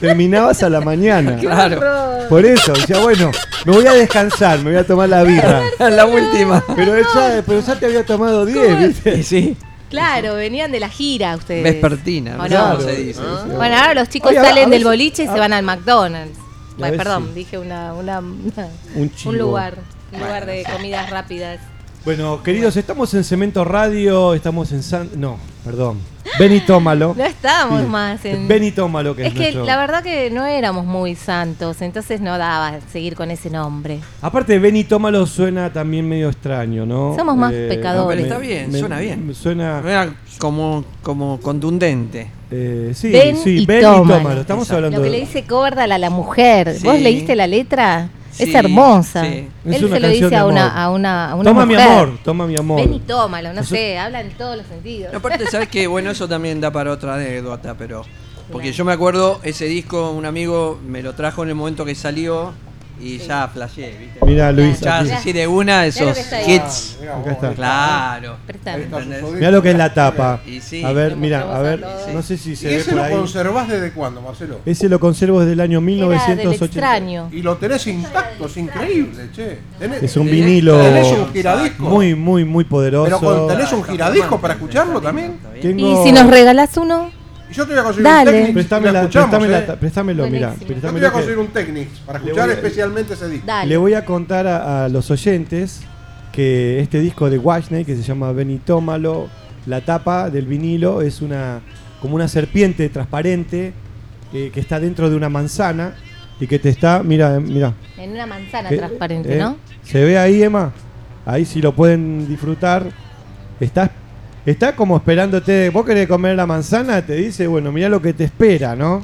Terminabas a la mañana. Claro. Por eso, decía, bueno, me voy a descansar, me voy a tomar la birra. la última. Pero, ya, pero ya te había tomado 10, ¿viste? Sí, Claro, venían de la gira ustedes. vespertina, ¿O no Claro. se dice. Bueno, ahora los chicos Oye, salen del boliche y a- se van al McDonald's. Bueno, perdón, si- dije una, una- una- Un chivo. un lugar, un lugar de comidas rápidas. Bueno, queridos, estamos en Cemento Radio, estamos en San... No, perdón. Benitómalo. No estábamos Sí. más en... Benitómalo, que es, Es que nuestro- la verdad que no éramos muy santos, entonces no daba seguir con ese nombre. Aparte, Benitómalo suena también medio extraño, ¿no? Somos más pecadores. No, pero está bien, suena bien. Suena... Era como, como contundente. eh, sí, Ven sí, y ven tómalo. y tómalo. Estamos Exacto. hablando Lo que de... le dice Cordal a la mujer. ¿Vos leíste la letra? Es Sí, hermosa. sí. Es Él una se lo canción dice de a una, amor. a una, a una Toma mi amor, toma mi amor. Ven y tómalo, no Eso- sé, habla en todos los sentidos. No, aparte, ¿sabes qué? Bueno, eso también da para otra anécdota, pero. Porque yo me acuerdo, ese disco, un amigo me lo trajo en el momento que salió y ya flasheé, ¿viste? Mira, Luis, Ya, aquí. así de una, lo esos ahí. hits. Acá está. Claro. Mira lo que es la tapa. Y sí. a ver, mira, a ver, no sé si ¿Y se ve ese por lo ahí. conservás desde cuándo, Marcelo? Ese lo conservo desde el año Era del 1980. extraño. Y lo tenés intacto, es increíble, che. Tenés- Es un vinilo Tenés un giradisco. muy, muy, muy poderoso. Pero con- tenés un giradisco para escucharlo también. Tengo- Y si nos regalás uno, Y yo te voy a conseguir Dale. un Technics. y Préstame lo la- escuchamos, préstame la eh. ta- préstamelo, mira. Buenísimo. Yo te voy préstamelo a que- conseguir un Technics para Le escuchar voy a- especialmente ese disco. dale. Le voy a contar a, a los oyentes que este disco de Wasney, que se llama Benitómalo, la tapa del vinilo es una como una serpiente transparente eh, que está dentro de una manzana y que te está, mira, eh, mira. En una manzana que- transparente, eh, ¿no? ¿Se ve ahí, Emma? Ahí sí lo pueden disfrutar. Está, está como esperándote. Vos querés comer la manzana, te dice, bueno, mira lo que te espera, ¿no?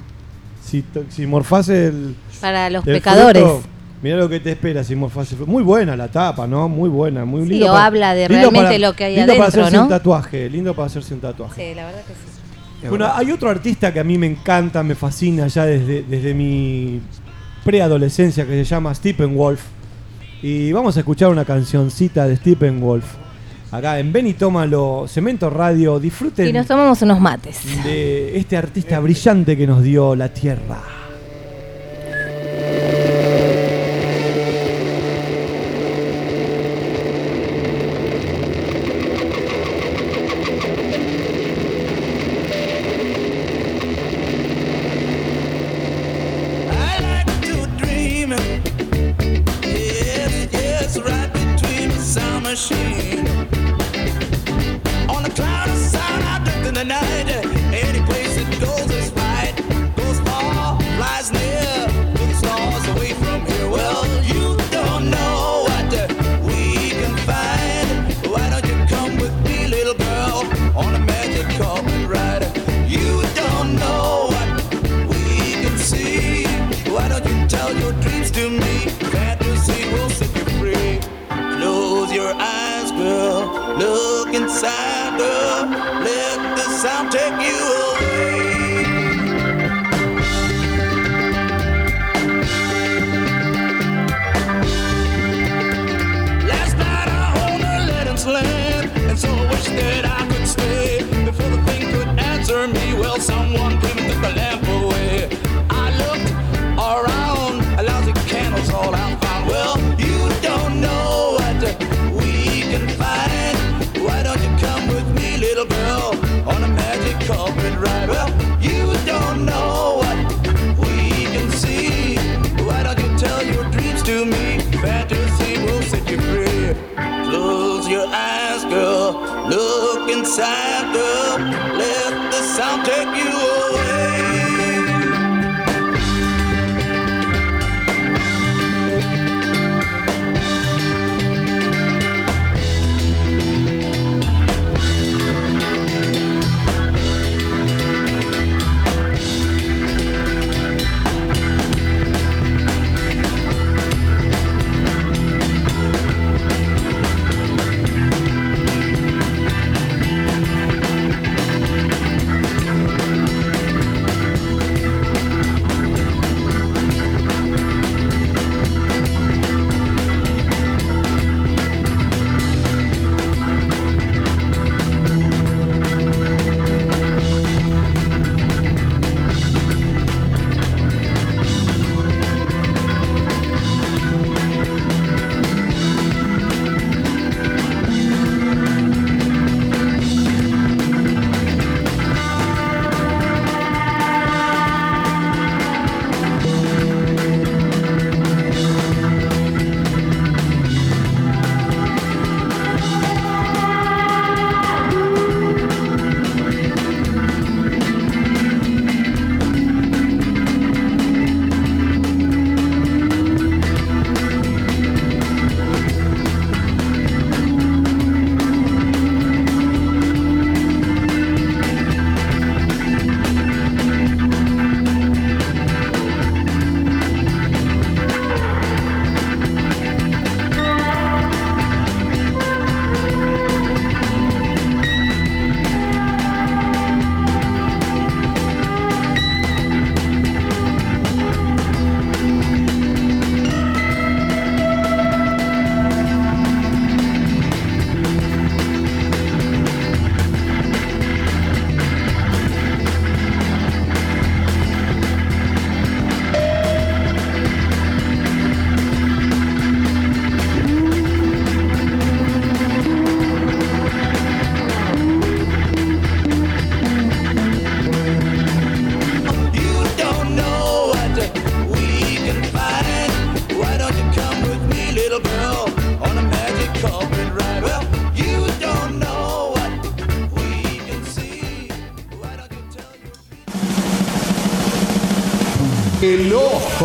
Si, si morfás el, Para los el pecadores. fruto, Mira lo que te espera si morfás el fruto. Muy buena la tapa, ¿no? Muy buena, muy Sí, lindo. o habla de realmente lo que hay lindo para hacerse ¿no? un tatuaje, lindo para hacerse un tatuaje. Sí, la verdad que sí. Bueno, hay otro artista que a mí me encanta, me fascina ya desde, desde mi preadolescencia que se llama Steppenwolf. Y vamos a escuchar una cancioncita de Steppenwolf. Acá en Benitómalo, Cemento Radio, disfruten Y nos tomamos unos mates. de este artista brillante que nos dio la tierra.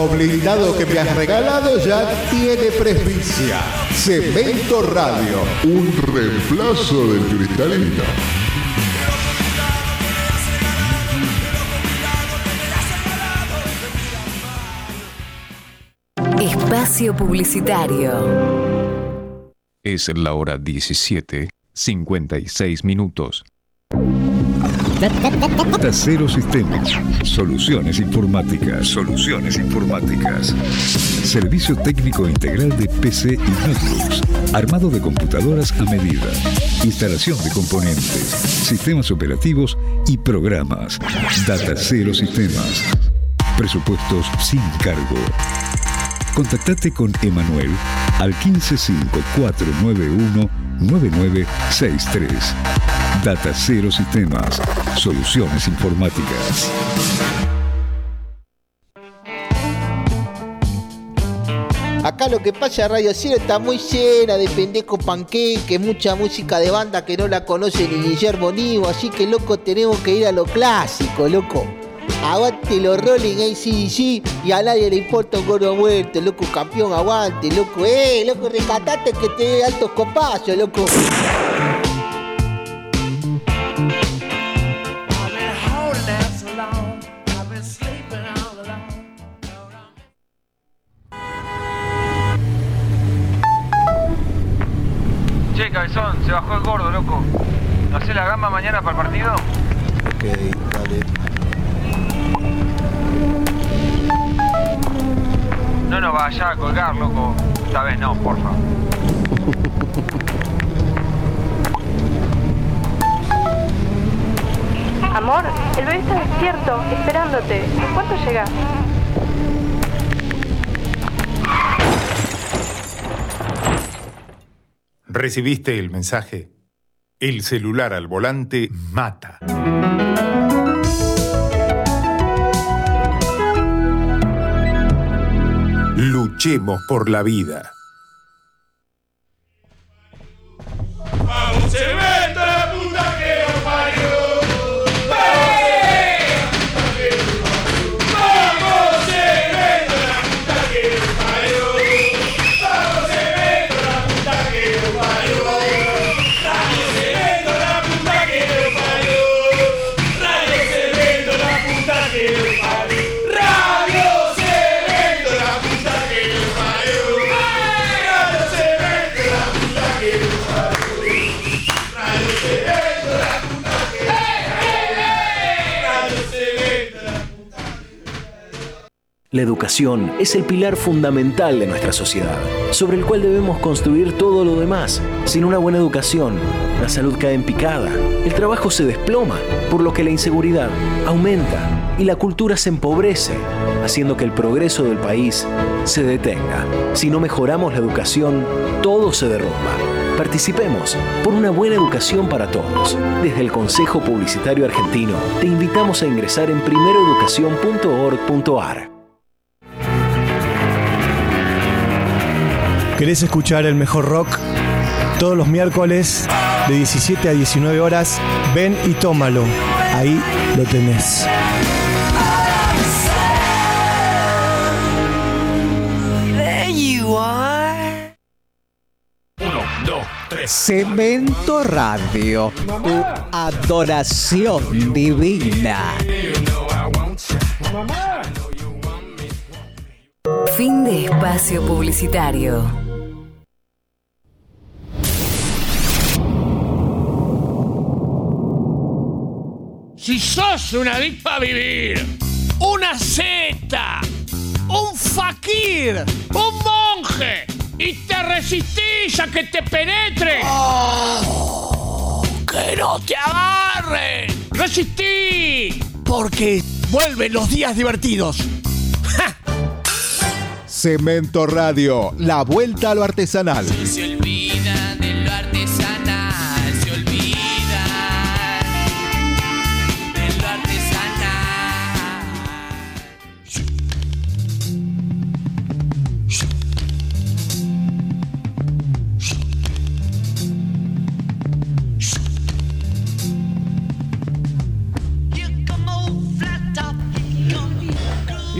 Blindado que me has regalado ya tiene presbicia. Cemento Radio. Un reemplazo del cristalino. Espacio Publicitario. Es la hora 17, 56 minutos. Data Cero Sistemas. Soluciones informáticas. Soluciones informáticas. Servicio técnico integral de PC y notebooks. Armado de computadoras a medida. Instalación de componentes. Sistemas operativos y programas. Data Cero Sistemas. Presupuestos sin cargo. Contactate con Emanuel al 155491-9963. Data Cero Sistemas. Soluciones informáticas. Acá lo que pasa, Radio Cero está muy llena de pendejo panqueque, mucha música de banda que no la conoce ni Guillermo Nivo, así que loco tenemos que ir a lo clásico, loco. Aguante los Rolling ACDC y a nadie le importa un gordo muerto, loco campeón, aguante, loco, eh, loco, rescatate que te dé altos copazos, loco. ¿Recibiste el mensaje? El celular al volante mata. Luchemos por la vida. La educación es el pilar fundamental de nuestra sociedad, sobre el cual debemos construir todo lo demás. Sin una buena educación, la salud cae en picada, el trabajo se desploma, por lo que la inseguridad aumenta y la cultura se empobrece, haciendo que el progreso del país se detenga. Si no mejoramos la educación, todo se derrumba. Participemos por una buena educación para todos. Desde el Consejo Publicitario Argentino, te invitamos a ingresar en primeroeducación.org.ar. ¿Querés escuchar el mejor rock? Todos los miércoles de 17 a 19 horas, ven y tómalo. Ahí lo tenés. Cemento Radio, tu adoración divina. Fin de espacio publicitario. Si sos una adicto a vivir, una seta, un fakir, un monje y te resistís a que te penetre, que no te agarren, resistí, porque vuelven los días divertidos. Cemento Radio, la vuelta a lo artesanal.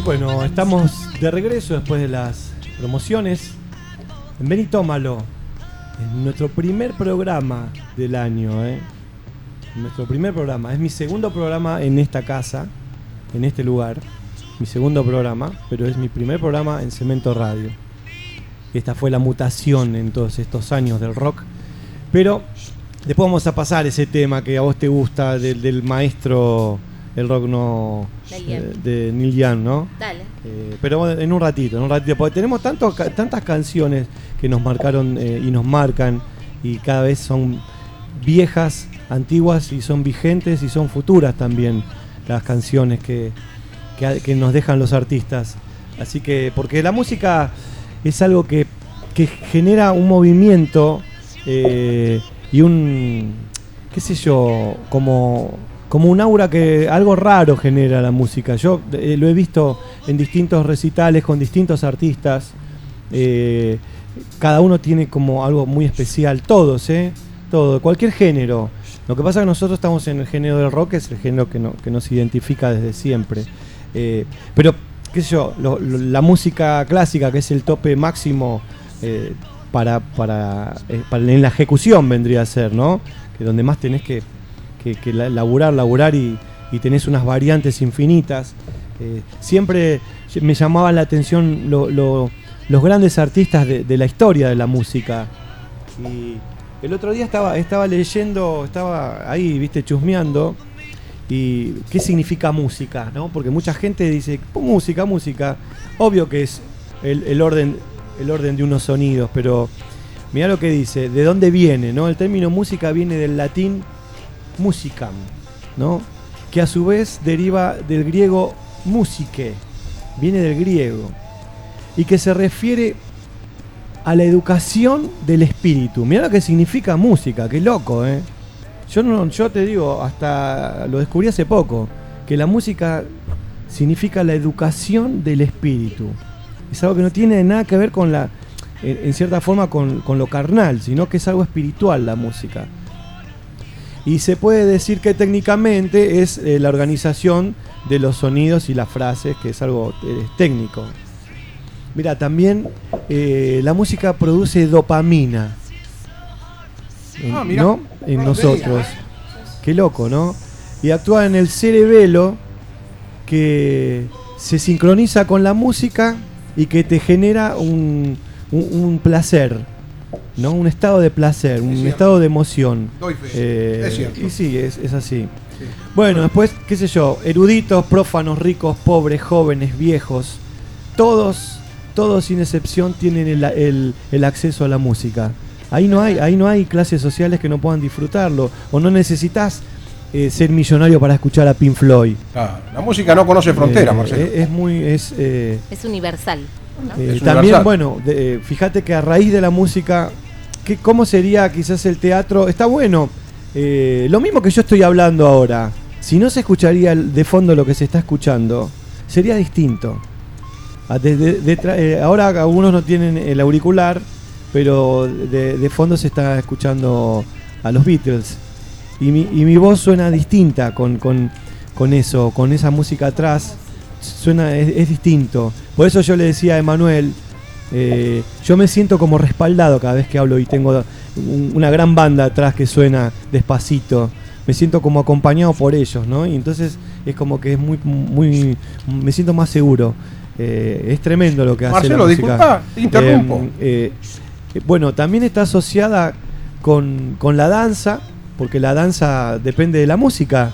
Bueno, estamos de regreso después de las promociones. En Ven y Tómalo. Es nuestro primer programa del año, ¿eh? Nuestro primer programa. Es mi segundo programa en esta casa, en este lugar. Mi segundo programa, pero es mi primer programa en Cemento Radio. Esta fue la mutación en todos estos años del rock. Pero después vamos a pasar ese tema que a vos te gusta del, del maestro el rock no eh, de Neil Young, ¿no? Dale. Eh, pero bueno, en un ratito, en un ratito, porque tenemos tanto, ca- tantas canciones que nos marcaron eh, y nos marcan y cada vez son viejas, antiguas y son vigentes y son futuras también las canciones que, que, que nos dejan los artistas. Así que, porque la música es algo que, que genera un movimiento eh, y un, qué sé yo, como, como un aura que algo raro genera la música. Yo eh, lo he visto en distintos recitales con distintos artistas. eh, cada uno tiene como algo muy especial, todos, ¿eh? Todo, cualquier género. Lo que pasa es que nosotros estamos en el género del rock, es el género que, no- que nos identifica desde siempre. Eh, pero, qué sé yo, la música clásica, que es el tope máximo para, para- en la ejecución vendría a ser, ¿no? Que donde más tenés que, que, que la- laburar, laburar y, y tenés unas variantes infinitas. Eh, siempre me llamaban la atención lo- lo- los grandes artistas de, la historia de la música. Y el otro día estaba, leyendo, estaba ahí, viste, chusmeando. Y qué significa música, ¿no? Porque mucha gente dice, "Pues música, música. Obvio que es el, orden, el orden de unos sonidos, pero mira lo que dice, ¿de dónde viene? ¿no? El término música viene del latín musicam, ¿no? que a su vez deriva del griego musique, viene del griego, y que se refiere a la educación del espíritu. Mira lo que significa música, qué loco, ¿eh? Yo, no, yo te digo, hasta lo descubrí hace poco, que la música significa la educación del espíritu. Es algo que no tiene nada que ver con la, en, en cierta forma, con, con lo carnal, sino que es algo espiritual la música. Y se puede decir que técnicamente es eh, la organización de los sonidos y las frases, que es algo eh, técnico. Mira, también eh, la música produce dopamina. En- Ah. ¿No? En nosotros. Qué loco, ¿no? Y actúa en el cerebelo que se sincroniza con la música y que te genera un, un- un placer, ¿no? Un estado de placer, un cierto. estado de emoción. Doy fe. Eh, Es cierto. Y sí, es, es así. Bueno, después, qué sé yo, eruditos, prófanos, ricos, pobres, jóvenes, viejos, todos, todos sin excepción tienen el, el- el acceso a la música. Ahí no hay, ahí no hay clases sociales que no puedan disfrutarlo. O no necesitas eh, ser millonario para escuchar a Pink Floyd. Claro, La música no conoce fronteras, Eh, Marcelo. Es, es muy. Es, eh, Es universal. ¿no? eh, Es también, universal. bueno, de- eh, fíjate que a raíz de la música, ¿qué, ¿cómo sería quizás el teatro? Está bueno. eh, lo mismo que yo estoy hablando ahora. Si no se escucharía de fondo lo que se está escuchando, sería distinto. Ah, eh, ahora algunos no tienen el auricular, pero de, fondo se está escuchando a los Beatles. Y mi, voz suena distinta con eso, con esa música atrás. Suena, es, es distinto. Por eso yo le decía a Emanuel, eh, yo me siento como respaldado cada vez que hablo y tengo un- una gran banda atrás que suena despacito. Me siento como acompañado por ellos, ¿no? Y entonces es como que es muy, muy, me siento más seguro. Eh, es tremendo lo que hace Marcelo, la música. disculpa, te interrumpo. Eh, bueno, también está asociada con, con la danza, porque la danza depende de la música.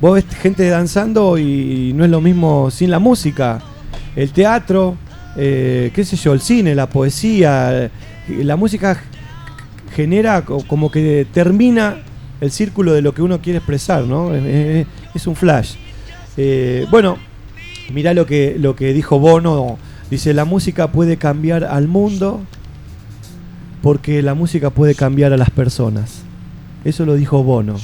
Vos ves gente danzando y no es lo mismo sin la música. El teatro, eh, qué sé yo, el cine, la poesía, eh, la música genera co- como que termina el círculo de lo que uno quiere expresar, ¿no? Es un flash. Eh, bueno, mirá lo que, lo que dijo Bono. Dice, la música puede cambiar al mundo porque la música puede cambiar a las personas. Eso lo dijo Bono.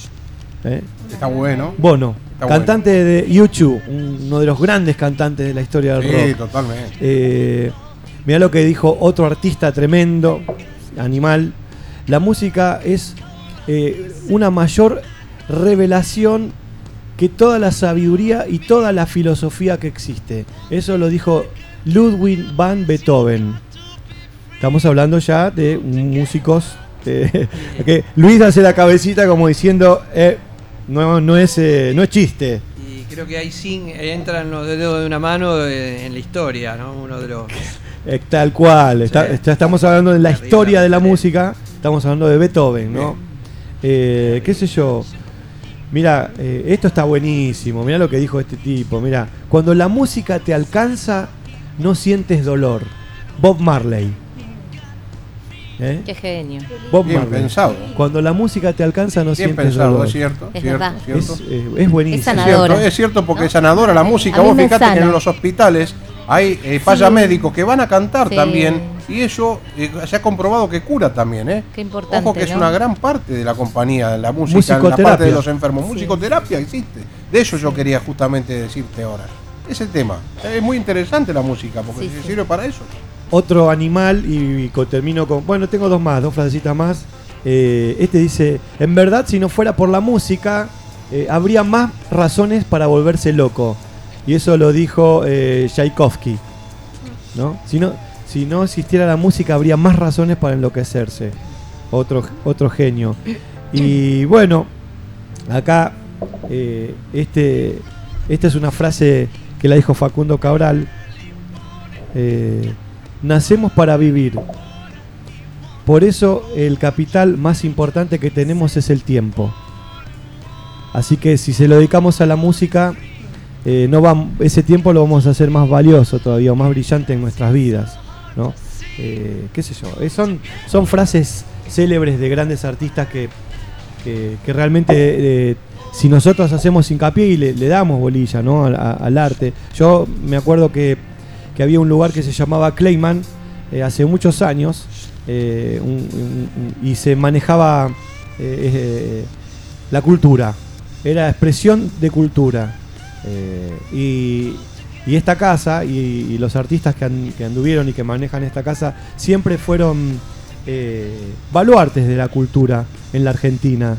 ¿eh? Está bueno. Bono, Está cantante de YouTube, uno de los grandes cantantes de la historia del Sí, rock. totalmente. Eh, mirá lo que dijo otro artista tremendo, animal. La música es eh, una mayor revelación que toda la sabiduría y toda la filosofía que existe. Eso lo dijo Ludwig van Beethoven. Estamos hablando ya de músicos. eh, que Luis hace la cabecita como diciendo, eh, no, no, es, eh, no es chiste. Y creo que ahí sí entran los dedos de una mano eh, en la historia, ¿no? Uno de los. Eh, tal cual. está- está- estamos hablando de la historia de la música. Estamos hablando de Beethoven, ¿no? Eh, ¿Qué sé yo? Mira, eh, esto está buenísimo. Mira lo que dijo este tipo. Mira, cuando la música te alcanza, no sientes dolor. Bob Marley. ¿Eh? Qué genio. Bob Bien Marley. pensado. Cuando la música te alcanza, no Bien sientes pensado, dolor. es cierto. Es cierto, verdad. cierto. Es, eh, es buenísimo. Es cierto, es cierto porque es sanadora la música. A Vos fijate que en los hospitales hay eh, falla Sí. médicos que van a cantar Sí. también y eso eh, se ha comprobado que cura también, ¿eh? Qué importante. Ojo que es una gran parte de la compañía, la música, en la parte de los enfermos. Sí. Musicoterapia existe. De eso yo quería justamente decirte ahora. Ese tema. Es muy interesante la música porque Sí, se sí. sirve para eso. Otro animal, y, termino con. Bueno, tengo dos más, dos frasecitas más. Eh, este dice: En verdad, si no fuera por la música, eh, habría más razones para volverse loco. Y eso lo dijo eh, Tchaikovsky. ¿no? Si, no, si no existiera la música, habría más razones para enloquecerse. Otro, otro genio. Y bueno, acá, eh, este, esta es una frase que la dijo Facundo Cabral. Nacemos para vivir. Por eso el capital más importante que tenemos es el tiempo. Así que si se lo dedicamos a la música, eh, no va, ese tiempo lo vamos a hacer más valioso todavía, más brillante en nuestras vidas. ¿no? Eh, ¿Qué sé yo? Eh, son, son frases célebres de grandes artistas que, que, realmente si nosotros hacemos hincapié y le, damos bolilla ¿no? al arte. Yo me acuerdo que, que había un lugar que se llamaba Clayman eh, hace muchos años eh, y se manejaba eh, la cultura, era expresión de cultura. Y, y esta casa y, los artistas que, an- que anduvieron y que manejan esta casa siempre fueron eh, baluartes de la cultura en la Argentina.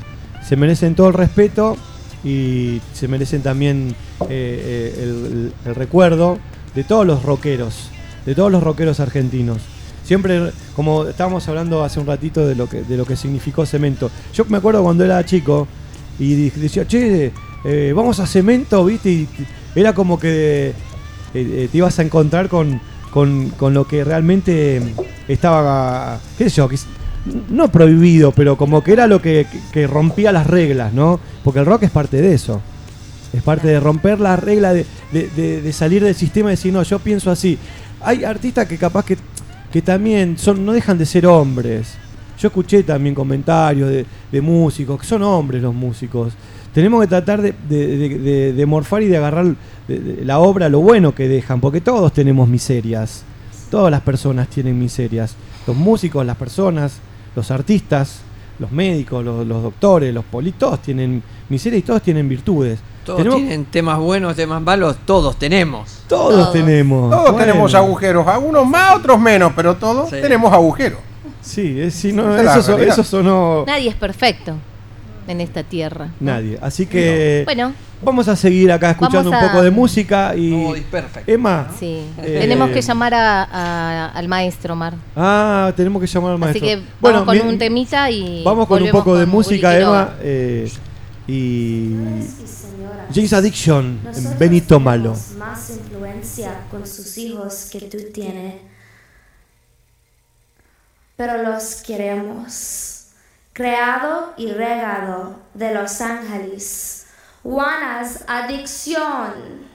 Se merecen todo el respeto y se merecen también el recuerdo de todos los rockeros, de todos los rockeros argentinos. Siempre, como estábamos hablando hace un ratito de lo que, de lo que significó Cemento. Yo me acuerdo cuando era chico y decía, che, eh, vamos a Cemento, ¿viste? Y era como que eh, eh, te ibas a encontrar con, con- con lo que realmente estaba, qué sé yo, no prohibido, pero como que era lo que, que rompía las reglas, ¿no? Porque el rock es parte de eso. Es parte de romper las reglas, de, de- de- de salir del sistema y decir, no, yo pienso así. Hay artistas que capaz que, que también son, no dejan de ser hombres. Yo escuché también comentarios de, de músicos, que son hombres los músicos. Tenemos que tratar de, morfar y de agarrar la obra, lo bueno que dejan, porque todos tenemos miserias. Todas las personas tienen miserias. Los músicos, las personas, los artistas, los médicos, los, los doctores, los políticos, todos tienen miserias y todos tienen virtudes. Todos Tenemos- tienen temas buenos, temas malos, todos tenemos. Todos tenemos. Todos Bueno. tenemos agujeros, algunos más, otros menos, pero todos tenemos agujeros. Sí, es- sí, no, eso, eso sonó Nadie es perfecto en esta tierra. nadie. Así que Bueno. vamos a seguir acá escuchando un poco de música y Emma. Sí. eh, Tenemos que llamar a- a- al maestro, Mar. Ah, tenemos que llamar al maestro. Así que Bueno, vamos con mi- un temita y. Vamos con un poco de música. Emma. eh, y James Addiction, Benito Malo. tenemos más influencia con sus hijos que tú tienes, pero los queremos. Creado y regado de Los Ángeles. Juana's Adicción.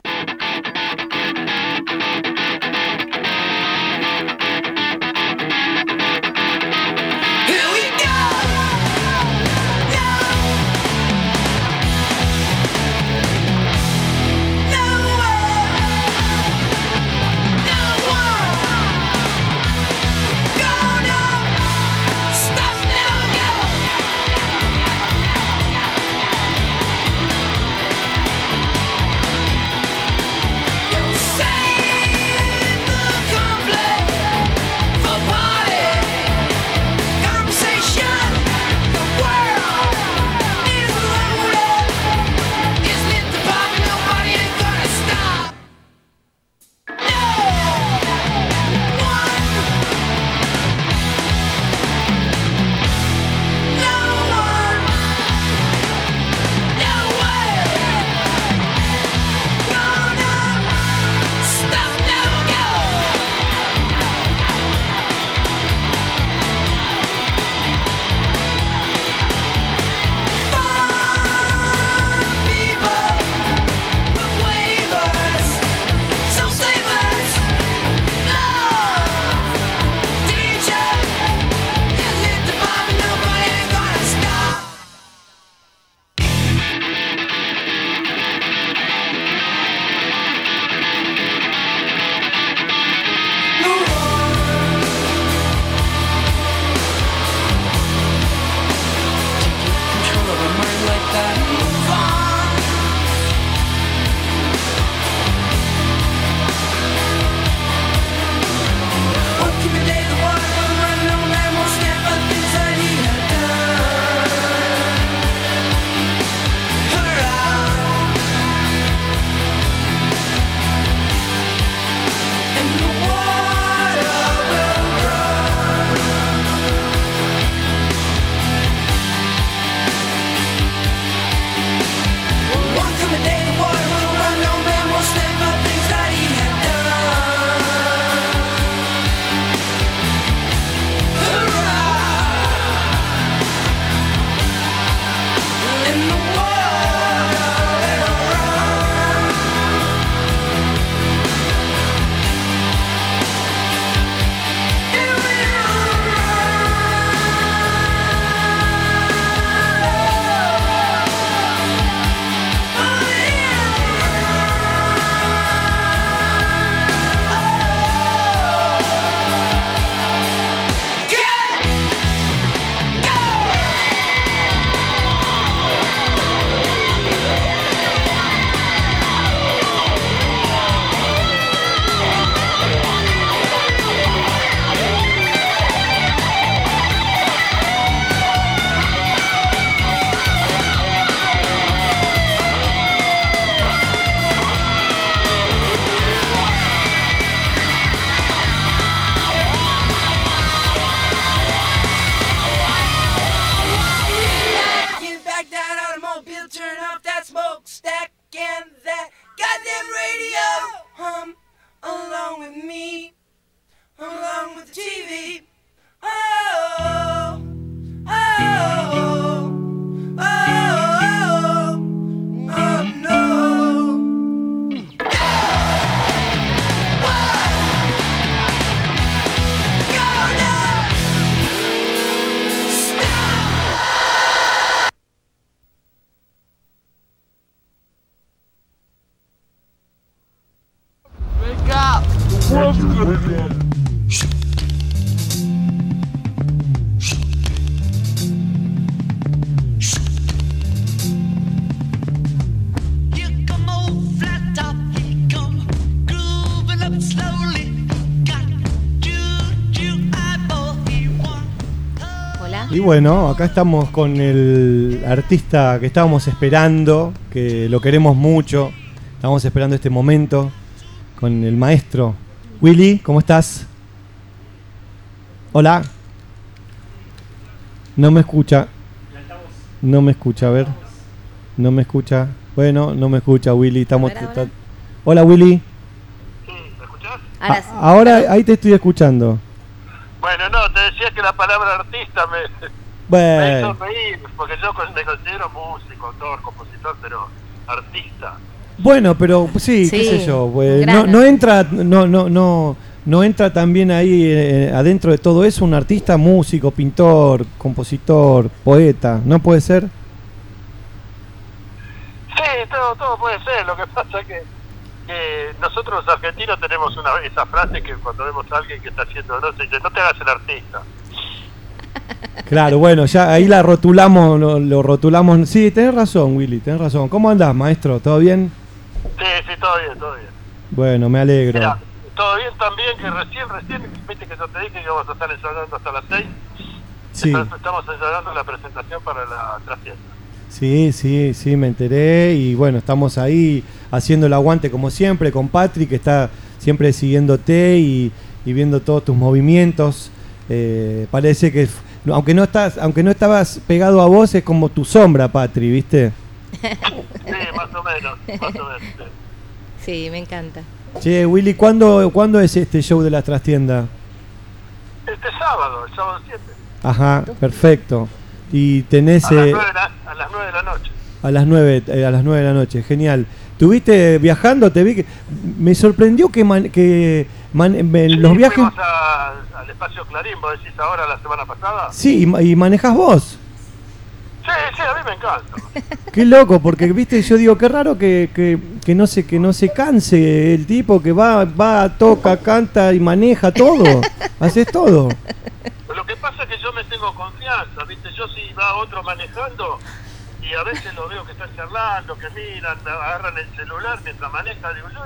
Bueno, acá estamos con el artista que estábamos esperando, que lo queremos mucho. Estamos esperando este momento con el maestro. Willy, ¿cómo estás? Hola. No me escucha. No me escucha, a ver. No me escucha. Bueno, no me escucha Willy. Estamos. Hola Willy. Ahora A- sí. ahora ahí te estoy escuchando. Bueno, no, te decía que la palabra artista me, me hizo Bueno, reír, porque yo me considero músico, autor, compositor, pero artista. bueno, pero sí, qué sé yo. pues, no, no entra, no, no, no, no entra también ahí eh, adentro de todo eso un artista, músico, pintor, compositor, poeta. ¿No puede ser? Sí, todo, todo puede ser. Lo que pasa es que, que nosotros los argentinos tenemos una esa frase que cuando vemos a alguien que está haciendo no, se dice, no te hagas el artista. Claro, bueno, ya ahí la rotulamos, lo, lo rotulamos. Sí, tenés razón, Willy, tenés razón. ¿Cómo andás, maestro? ¿Todo bien? Sí, sí, todo bien, todo bien. Bueno, me alegro. Mira, todo bien también que recién, recién, viste que yo te dije que íbamos a estar ensayando hasta las 6. Sí. Estamos ensayando la presentación para la trastienda. Sí, sí, sí, me enteré y bueno, estamos ahí haciendo el aguante como siempre con Patrick, que está siempre siguiéndote y, y viendo todos tus movimientos. Eh, parece que, aunque no estás, aunque no estabas pegado a vos, es como tu sombra, Patri, ¿viste? Sí, más o menos, más o menos. sí. Sí, me encanta. Che, Willy, ¿cuándo, ¿cuándo es este show de la trastienda? Este sábado, el sábado 7, Ajá, perfecto. Y tenés a, las eh, 9 de la, a las 9 de la noche. a las 9, a las 9 de la noche, genial. ¿Tuviste viajando? Te vi que me sorprendió que, man- que man- me- los viajes a- al espacio Clarín, vos decís ahora la semana pasada. Sí, y, y manejás vos. Sí, sí, a mí me encanta. Qué loco, porque viste, yo digo, qué raro que, que, que no se que no se canse el tipo que va, va, toca, canta y maneja todo. Haces todo. Lo que pasa es que yo me tengo confianza, ¿viste? Yo si va otro manejando y a veces lo veo que están charlando, que miran, agarran el celular mientras maneja, digo, yo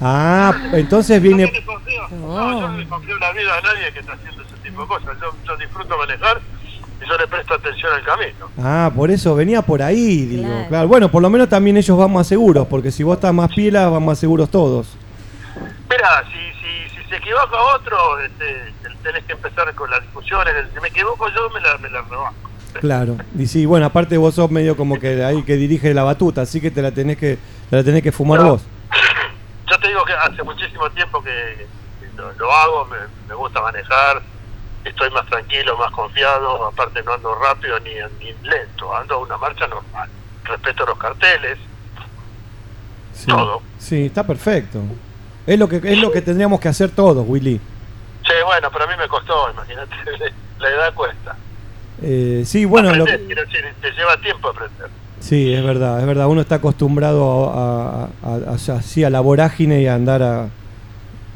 Ah, entonces viene. no confío, no, yo no le confío la vida a nadie que está haciendo ese tipo de cosas. Yo, yo disfruto manejar y yo le presto atención al camino. Ah, por eso venía por ahí, digo. Claro. Claro. Bueno, por lo menos también ellos van más seguros, porque si vos estás más pila, van más seguros todos. Mira, si, si, si se equivoca otro, este, tenés que empezar con las discusiones. Si me equivoco yo, me la, me la rebajo. Claro. Y sí, bueno, aparte vos sos medio como que ahí que dirige la batuta, así que te la tenés que, te la tenés que fumar vos. Yo te digo que hace muchísimo tiempo que que lo, lo hago, me, me gusta manejar, estoy más tranquilo, más confiado, aparte no ando rápido ni, ni lento, ando a una marcha normal. Respeto los carteles, Sí. todo. Sí, está perfecto. Es lo que es lo que tendríamos que hacer todos, Willy. Sí, bueno, pero a mí me costó, imagínate, la edad cuesta. Eh, sí, bueno, lo, Aprender, quiero decir, te lleva tiempo aprender. sí, es verdad, es verdad. Uno está acostumbrado a, a, a- la vorágine y a andar a,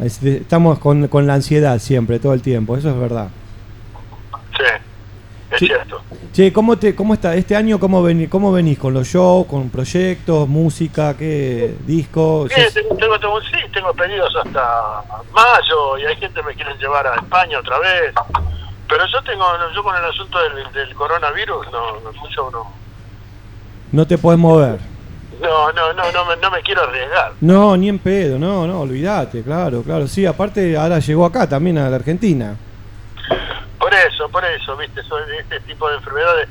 estamos con, con la ansiedad siempre, todo el tiempo. Eso es verdad. Sí, es Sí. cierto. Che, ¿cómo te, cómo está este año? ¿Cómo venís, cómo venís con los shows, con proyectos, música, qué discos? Bien, tengo, tengo, tengo- sí, tengo pedidos hasta mayo y hay gente que me quieren llevar a España otra vez. Pero yo tengo, yo con el asunto del, del coronavirus, no, no, mucho no, No te podés mover. no, no, no, no, me, no me quiero arriesgar. No, ni en pedo, no, no, olvídate, claro, claro. Sí, aparte ahora llegó acá también a la Argentina. Por eso, por eso, viste, de este tipo de enfermedades.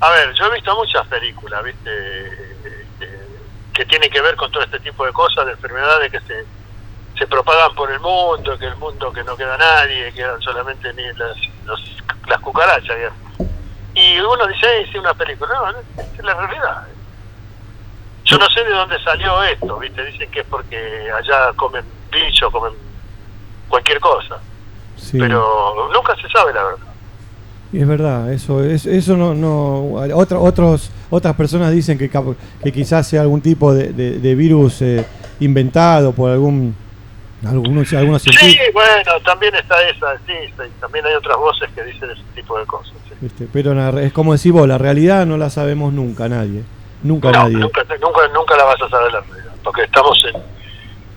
A ver, yo he visto muchas películas, viste, este, que tienen que ver con todo este tipo de cosas, de enfermedades que se, se propagan por el mundo, que el mundo que no queda nadie, quedan solamente ni las, las cucarachas. digamos. Y uno dice, "Eh, sí, una película. No, es la realidad. Yo no sé de dónde salió esto, ¿viste? Dicen que es porque allá comen bicho, comen cualquier cosa. Sí. Pero nunca se sabe la verdad. Y es verdad, eso es eso no no otra- otros otras personas dicen que que quizás sea algún tipo de, de- de virus eh, inventado por algún algunos algunos Sí, bueno, también está esa, sí, sí, también hay otras voces que dicen ese tipo de cosas. sí. ¿viste? pero la es como decís vos, la realidad no la sabemos nunca nadie, nunca No, nadie. nunca, nunca, nunca la vas a saber la realidad, porque estamos en,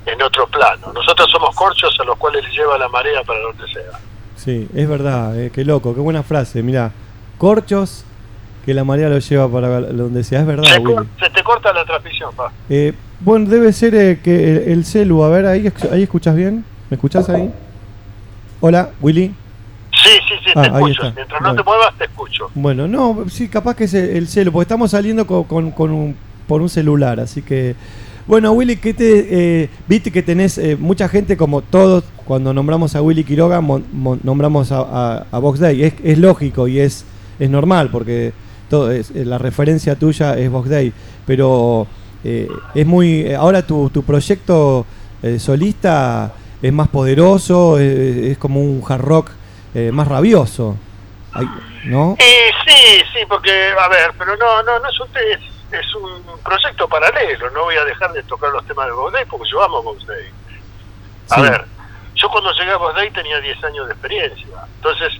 en otro plano. Nosotros somos corchos a los cuales les lleva la marea para donde sea. Sí, es verdad, eh, qué loco, qué buena frase, mira, corchos que la marea lo lleva para donde sea, es verdad, Se, Willy. cor- se te corta la transmisión, pa. Eh, bueno, debe ser eh, que el, el celu, a ver, ahí, ahí escuchas bien, ¿me escuchás ahí? Hola, Willy. Sí, sí, sí, Ah, te ahí escucho. está. Mientras no Bueno. te muevas, te escucho. Bueno, no, sí, capaz que es el, el celu, porque estamos saliendo con, con- con un, por un celular, así que... Bueno, Willy, ¿qué te, eh, viste que tenés eh, mucha gente, como todos, cuando nombramos a Willy Quiroga, mon- mon- nombramos a, a, a Box Day. Es, lógico y es, es normal, porque todo es, eh, la referencia tuya es Box Day. Pero eh, es muy... eh, ahora tu, tu proyecto eh, solista es más poderoso, es como un hard rock más rabioso. ¿No? Sí, sí, porque, a ver, pero no, no, no es un, es, es un proyecto paralelo. No voy a dejar de tocar los temas de Day porque yo amo Day. A Sí. ver, yo cuando llegué a Day tenía 10 años de experiencia. Entonces,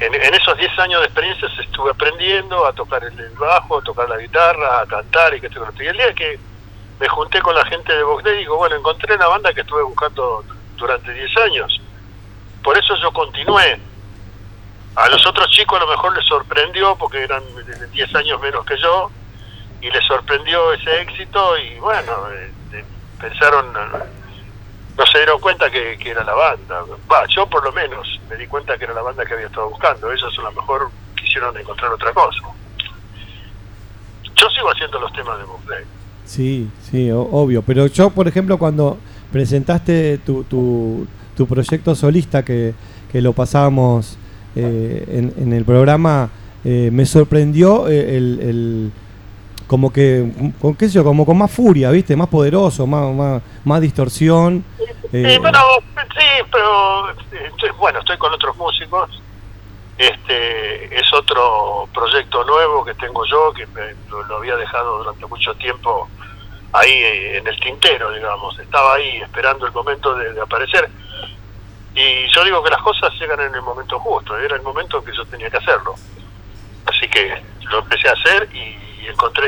en, en esos 10 años de experiencia estuve aprendiendo a tocar el, bajo, a tocar la guitarra, a cantar y que esto y el día que me junté con la gente de Day, digo, bueno, encontré una banda que estuve buscando durante 10 años. Por eso yo continué. A los otros chicos a lo mejor les sorprendió porque eran de 10 años menos que yo y les sorprendió ese éxito y bueno, eh, pensaron, no se dieron cuenta que, que era la banda. Va, yo por lo menos me di cuenta que era la banda que había estado buscando. Ellos a lo mejor quisieron encontrar otra cosa. Yo sigo haciendo los temas de Bob. Sí, sí, obvio. Pero yo, por ejemplo, cuando presentaste tu, tu, tu proyecto solista, que, que lo pasábamos eh, en, en el programa, eh, me sorprendió eh, el- como que, con qué sé yo, como con más furia, ¿viste? Más poderoso, más, más, más distorsión. eh, Sí, bueno, sí, pero eh, estoy- bueno, estoy con otros músicos. Este es otro proyecto nuevo que tengo yo, que me- lo, lo había dejado durante mucho tiempo ahí eh, en el tintero, digamos. Estaba ahí esperando el momento de, de aparecer. Y yo digo que las cosas llegan en el momento justo. Era el momento en que yo tenía que hacerlo. Así que lo empecé a hacer y encontré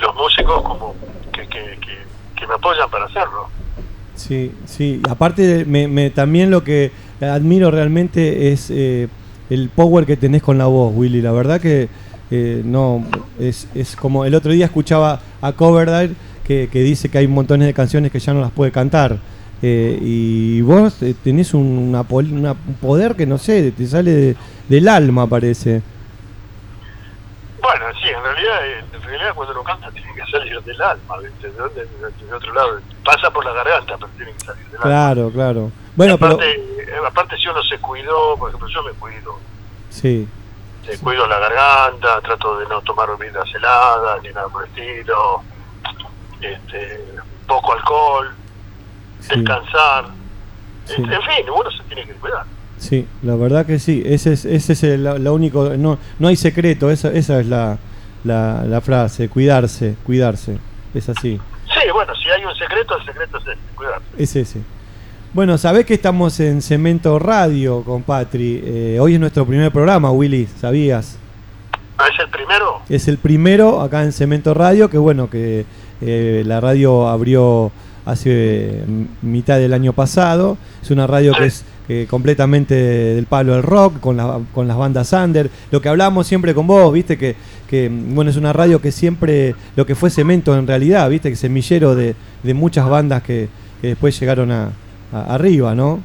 los músicos como que, que, que, me apoyan para hacerlo. Sí, sí. Aparte, me, me- también lo que admiro realmente es eh, el power que tenés con la voz, Willy. La verdad que eh, no es, es como el otro día escuchaba a Coverdale que, que dice que hay montones de canciones que ya no las puede cantar. Eh, y vos eh, tenés un, una una- un poder que no sé, te sale de- del alma, parece. Bueno, sí, en realidad, eh, en realidad cuando uno canta tiene que salir del alma, ¿viste? ¿De? De- de otro lado. Pasa por la garganta, pero tiene que salir del alma. Claro, claro. Bueno, pero aparte, eh, aparte, si uno se cuidó, por ejemplo, yo me cuido. sí, Me cuido la garganta, trato de no tomar bebidas heladas, ni nada por el estilo. Este, poco alcohol, sí, descansar. Sí. En fin, uno se tiene que cuidar. Sí, la verdad que sí. Ese es, ese es el, lo único, no, no hay secreto, esa, esa es la, la, la frase, cuidarse, cuidarse. Es así. Sí, bueno, si hay un secreto, el secreto es ese, cuidar. Es ese. Bueno, sabés que estamos en Cemento Radio con Patri. Eh, hoy es nuestro primer programa, Willy, ¿sabías? Ah, ¿Es el primero? Es el primero acá en Cemento Radio, que bueno, que eh, la radio abrió hace mm, mitad del año pasado. Es una radio que es eh, completamente del palo del rock, con, la- con las bandas under. Lo que hablábamos siempre con vos, viste, que, que, mm, bueno, es una radio que siempre, lo que fue Cemento en realidad, viste, que semillero de, de muchas bandas que, que después llegaron a, a- arriba, ¿no?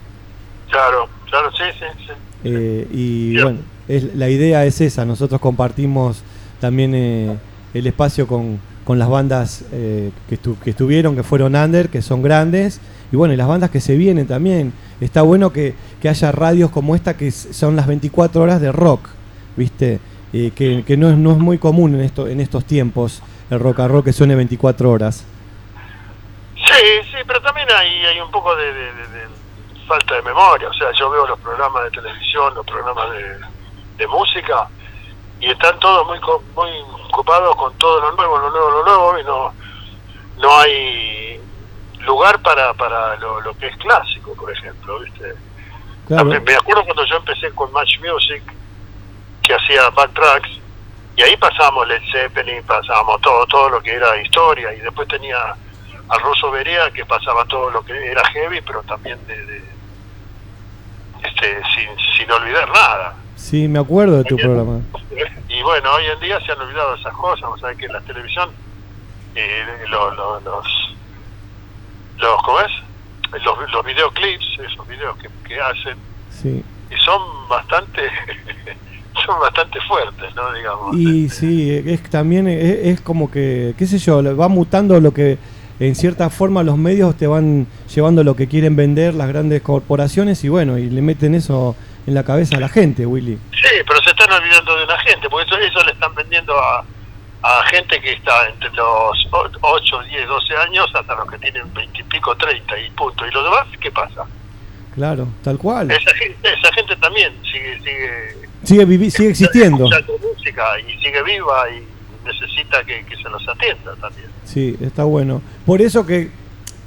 Claro, claro, sí, sí, sí. Eh, y bueno, es, la idea es esa, nosotros compartimos también eh, el espacio con, con las bandas eh, que, que estuvieron, que fueron under, que son grandes, y bueno, y las bandas que se vienen también. Está bueno que, que haya radios como esta que son las 24 horas de rock, ¿viste? Eh, que, que no, es, no es muy común en, esto, en estos tiempos el rock and roll que suene 24 horas. Sí, sí, pero también hay, hay un poco de, de- de- falta de memoria. O sea, yo veo los programas de televisión, los programas de música, y están todos muy muy ocupados con todo lo nuevo, lo nuevo, lo nuevo, y no, no hay lugar para, para lo, lo que es clásico, por ejemplo, ¿viste? Claro. Me me acuerdo cuando yo empecé con Match Music, que hacía backtracks, y ahí pasábamos Led Zeppelin, pasábamos todo, todo lo que era historia, y después tenía al ruso Berea que pasaba todo lo que era heavy, pero también de, de- este, sin, sin olvidar nada. Sí, me acuerdo de tu programa. Y bueno, hoy en día se han olvidado esas cosas, o sea que la televisión eh, lo- lo- los, los, ¿cómo es? Los, los videoclips, esos videos que, que hacen, Sí. y son bastante son bastante fuertes, ¿no? Digamos. Y sí, es también es, es como que, qué sé yo, va mutando lo que en cierta forma los medios te van llevando lo que quieren vender las grandes corporaciones y bueno, y le meten eso en la cabeza a la gente, Willy. Sí, pero se están olvidando de una gente, porque eso, eso le están vendiendo a, a gente que está entre los 8, 10, 12 años hasta los que tienen 20 y pico, 30 y punto. ¿Y los demás qué pasa? Claro, tal cual. Esa gente, esa gente también sigue sigue Sigue vivi- sigue existiendo. música y sigue viva y necesita que, que se los atienda también. Sí, está bueno. Por eso que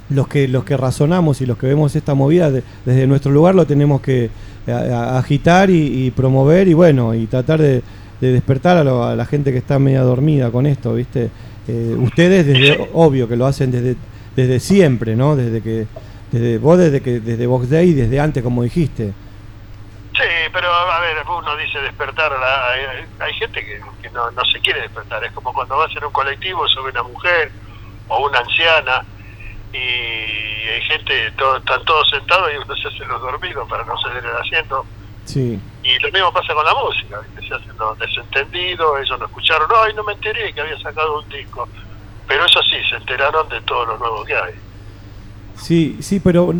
los que los que razonamos y los que vemos esta movida de- desde nuestro lugar lo tenemos que a- agitar y, promover y bueno, y tratar de, de despertar a, lo- a la gente que está media dormida con esto, ¿viste? Eh, ustedes desde obvio que lo hacen desde desde siempre, ¿no? Desde que desde vos desde que desde Vox Day desde antes como dijiste. Sí, pero a ver, uno dice despertar, la- hay, hay gente que, que no, no se quiere despertar, es como cuando vas en un colectivo, sube una mujer o una anciana y hay gente, todo- están todos sentados y uno se hace los dormidos para no ceder el asiento. Sí. Y lo mismo pasa con la música, ¿viste? se hacen los desentendidos, ellos no escucharon, ay, no me enteré que había sacado un disco. Pero eso sí, se enteraron de todo lo nuevo que hay. Sí, sí, pero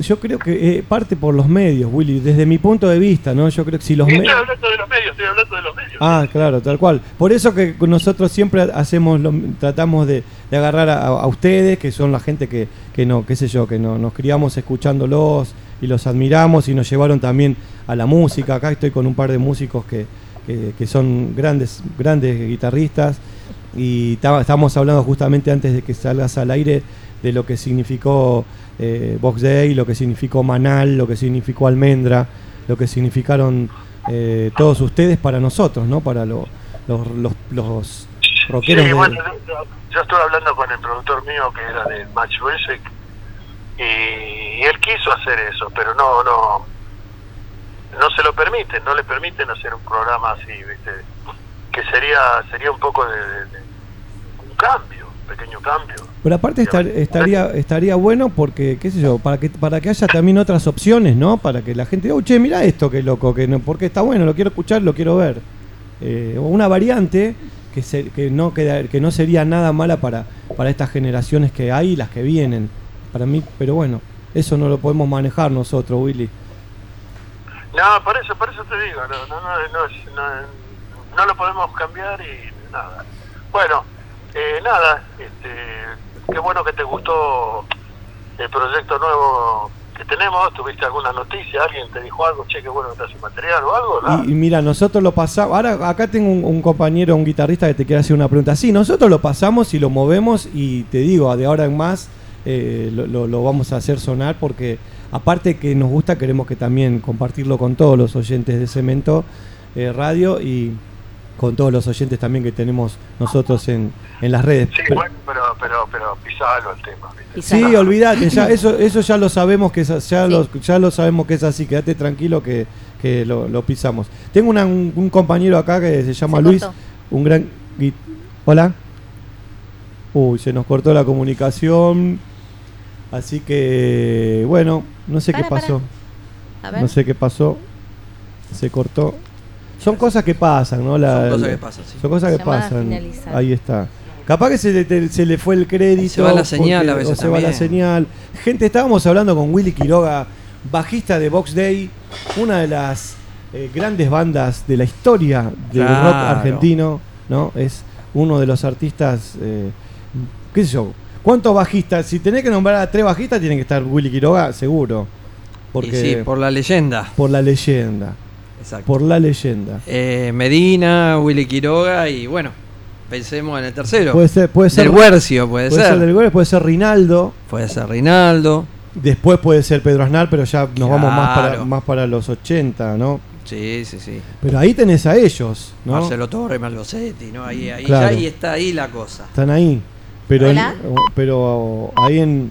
yo creo que eh, parte por los medios, Willy, desde mi punto de vista, ¿no? Yo creo que si los medios... estoy hablando de los medios, estoy hablando de los medios. Ah, claro, tal cual. Por eso que nosotros siempre hacemos, lo- tratamos de, de agarrar a, a ustedes, que son la gente que, que no, qué sé yo, que no, nos criamos escuchándolos y los admiramos y nos llevaron también a la música. Acá estoy con un par de músicos que, que, que son grandes, grandes guitarristas y estábamos hablando justamente antes de que salgas al aire de lo que significó eh, Box Day, lo que significó Manal, lo que significó Almendra, lo que significaron eh, todos ustedes para nosotros, ¿no? Para lo- los, los, los rockeros. Sí, de- bueno, yo, yo estuve hablando con el productor mío que era de Match Music y, él quiso hacer eso, pero no, no, no se lo permiten, no le permiten hacer un programa así, ¿viste? Que sería, sería un poco de, de- de un cambio, pequeño cambio. Pero aparte estar- estaría estaría bueno porque, qué sé yo, para que para que haya también otras opciones, ¿no? Para que la gente, oh, che, mira esto, qué loco, que no, porque está bueno, lo quiero escuchar, lo quiero ver. Eh, una variante que, se- que, no queda, que no sería nada mala para, para estas generaciones que hay y las que vienen. Para mí, pero bueno, eso no lo podemos manejar nosotros, Willy. No, por eso, por eso te digo, no, no, no, no- no lo podemos cambiar y nada. Bueno, eh, nada, este, qué bueno que te gustó el proyecto nuevo que tenemos. ¿Tuviste alguna noticia? ¿Alguien te dijo algo? Che, qué bueno que te hace material o algo? Nada. Y, mira, nosotros lo pasamos. Ahora, acá tengo un, compañero, un guitarrista que te quiere hacer una pregunta. Sí, nosotros lo pasamos y lo movemos. Y te digo, de ahora en más eh, lo vamos a hacer sonar porque, aparte que nos gusta, queremos que también compartirlo con todos los oyentes de Cemento eh, Radio y con todos los oyentes también que tenemos nosotros en, en las redes. Sí, Pero- bueno, pero, pero, pero pisalo el tema. Sí, olvídate, ya, eso, eso ya lo sabemos que es, ya, lo, ya lo sabemos que es así, quédate tranquilo que, que lo, lo pisamos. Tengo una- un, un compañero acá que se llama Se Luis, cortó. un gran Hola. Uy, se nos cortó la comunicación. Así que bueno, no sé Para, qué pasó. A ver. No sé qué pasó. Se cortó. Son cosas que pasan, ¿no? La- Son cosas que pasan, sí. Son cosas que Llamada pasan. finalizada. Ahí está. Capaz que se le, te- se le fue el crédito. Se va la señal porque- a veces o se va la también. señal. Gente, estábamos hablando con Willy Quiroga, bajista de Box Day, una de las eh, grandes bandas de la historia del rock Claro. argentino, ¿no? Es uno de los artistas, eh, qué sé yo, ¿cuántos bajistas? Si tenés que nombrar a tres bajistas, tiene que estar Willy Quiroga, seguro. Porque, Y sí, por la leyenda. por la leyenda. Exacto. Por la leyenda. Eh, Medina, Willy Quiroga y bueno, pensemos en el tercero. Puede ser, puede ser Del Huercio, puede, ser. del Huercio, puede ser Rinaldo. Puede ser Rinaldo. Después puede ser Pedro Aznar, pero ya nos vamos más para, más para los 80, ¿no? Sí, sí, sí. Pero ahí tenés a ellos, ¿no? Marcelo Torres, Maldosetti, ¿no? Ahí, ahí, Claro. ya ahí está ahí la cosa. Están ahí. Pero, pero ahí en,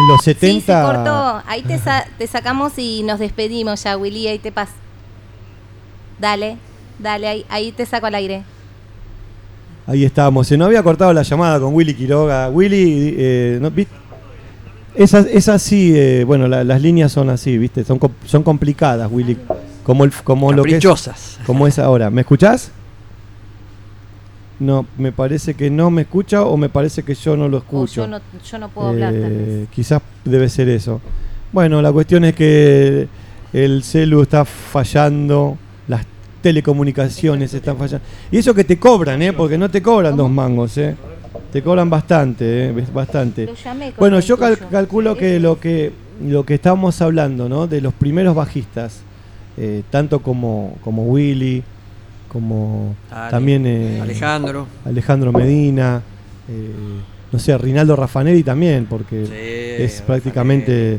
en los 70. Sí, se cortó. Ahí te, sa- te sacamos y nos despedimos ya, Willy. Ahí te pas. Dale, dale, ahí, ahí te saco al aire. Ahí estábamos. Se nos había cortado la llamada con Willy Quiroga. Willy, eh, ¿no? ¿viste? Es, es así, eh, bueno, la- las líneas son así, ¿viste? Son, son complicadas, Willy. Como, el, como lo que es, como es ahora. ¿Me escuchás? No, me parece que no me escucha o me parece que yo no lo O escucho. yo no, yo no puedo hablar. tal vez. Eh, quizás debe ser eso. Bueno, la cuestión es que el celu está fallando, las telecomunicaciones están fallando. Y eso que te cobran, ¿eh? Porque no te cobran dos mangos, ¿eh? Te cobran bastante, ¿eh? Bastante. Bueno, yo cal- calculo que lo que lo que estamos hablando, ¿no? De los primeros bajistas, eh, tanto como, como Willy, como Ale- también eh, Alejandro. Alejandro Medina, eh, no sé, Rinaldo Raffanelli también, porque Sí, es prácticamente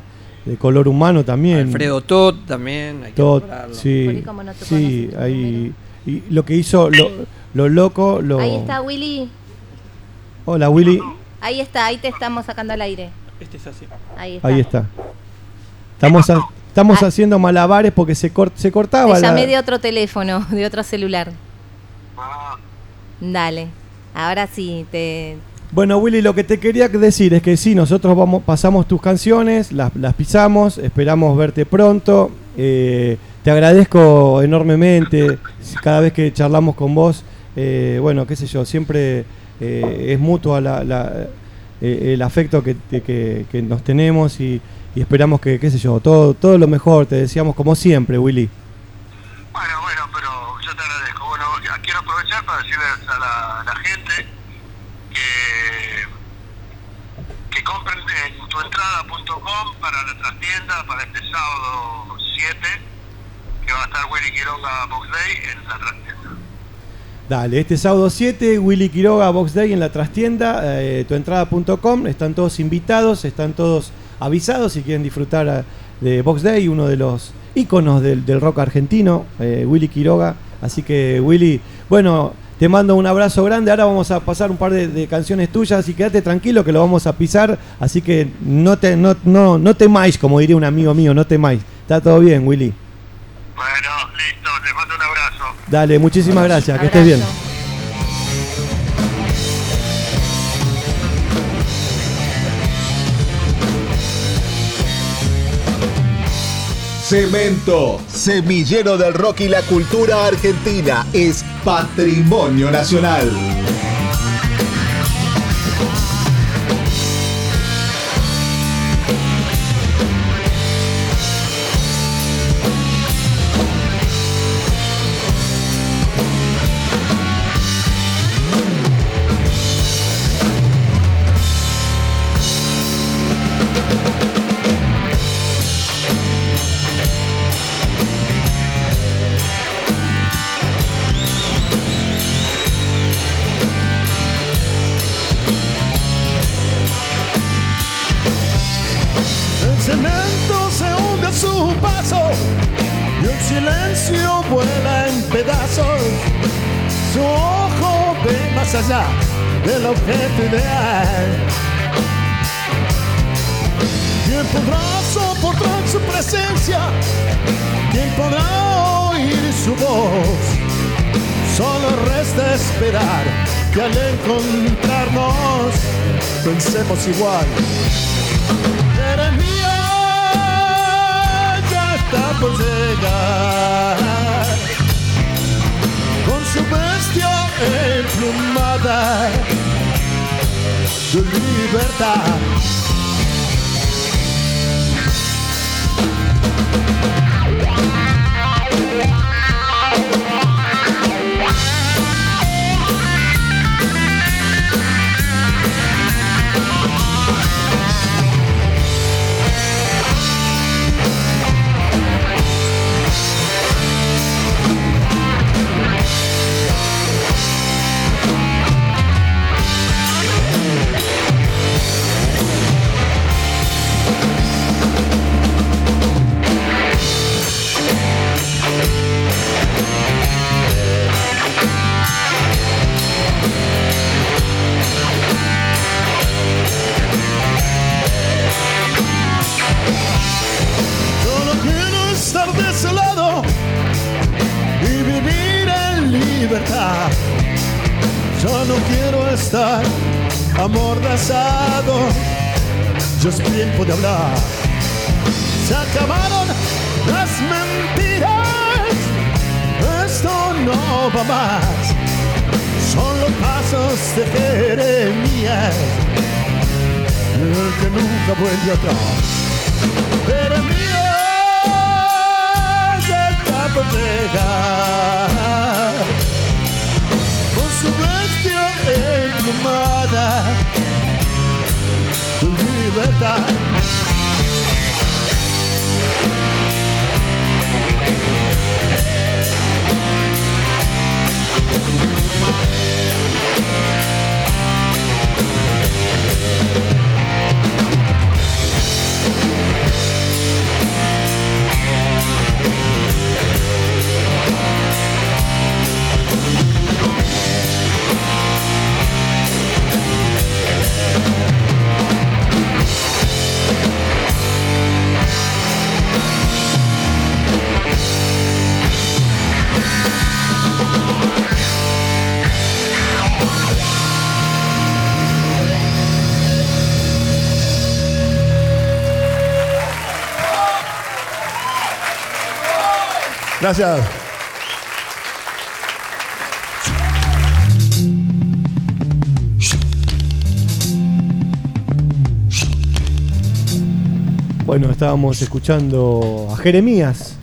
de color humano también. Alfredo Todd también. Hay que Todd, nombrarlo. sí, Por ahí como no te sí, ahí y lo que hizo lo, lo loco, lo Ahí está, Willy. Hola Willy, Ahí está, ahí te estamos sacando al aire. Este es así. Ahí está. ahí está. Estamos ha- estamos haciendo malabares porque se cort- se cortaba Te la- llamé de otro teléfono, de otro celular. Dale. Ahora sí, te. Bueno, Willy, lo que te quería decir es que sí, nosotros vamos, pasamos tus canciones, las, pisamos, esperamos verte pronto. eh, te agradezco enormemente cada vez que charlamos con vos. eh, bueno, qué sé yo, siempre eh, es mutuo la- la- el afecto que, nos tenemos y, y esperamos que, qué sé yo, todo, todo lo mejor. Te deseamos como siempre, Willy. Bueno, bueno, pero yo te agradezco. Bueno, ya quiero aprovechar para decirles a la, a la gente que, que compren en para la trastienda para este sábado 7, que va a estar Willy Quiroga Box Day en la trastienda. Dale, este sábado 7, Willy Quiroga, Box Day en la trastienda, eh, tuentrada.com, están todos invitados, están todos avisados si quieren disfrutar eh, de Box Day, uno de los íconos del, del rock argentino, eh, Willy Quiroga. Así que, Willy, bueno, te mando un abrazo grande. Ahora vamos a pasar un par de, de canciones tuyas y quédate tranquilo que lo vamos a pisar. Así que no, te, no, no, no temáis, como diría un amigo mío, no temáis. Está todo bien, Willy. Bueno, listo, les mando un abrazo. Dale, muchísimas gracias, que estés bien. Cemento, semillero del rock y la cultura argentina, es patrimonio nacional. Pensemos igual. Jeremías ya está por llegar con su bestia emplumada libertad. libertad. Nunca Gracias. Bueno, estábamos escuchando a Jeremías.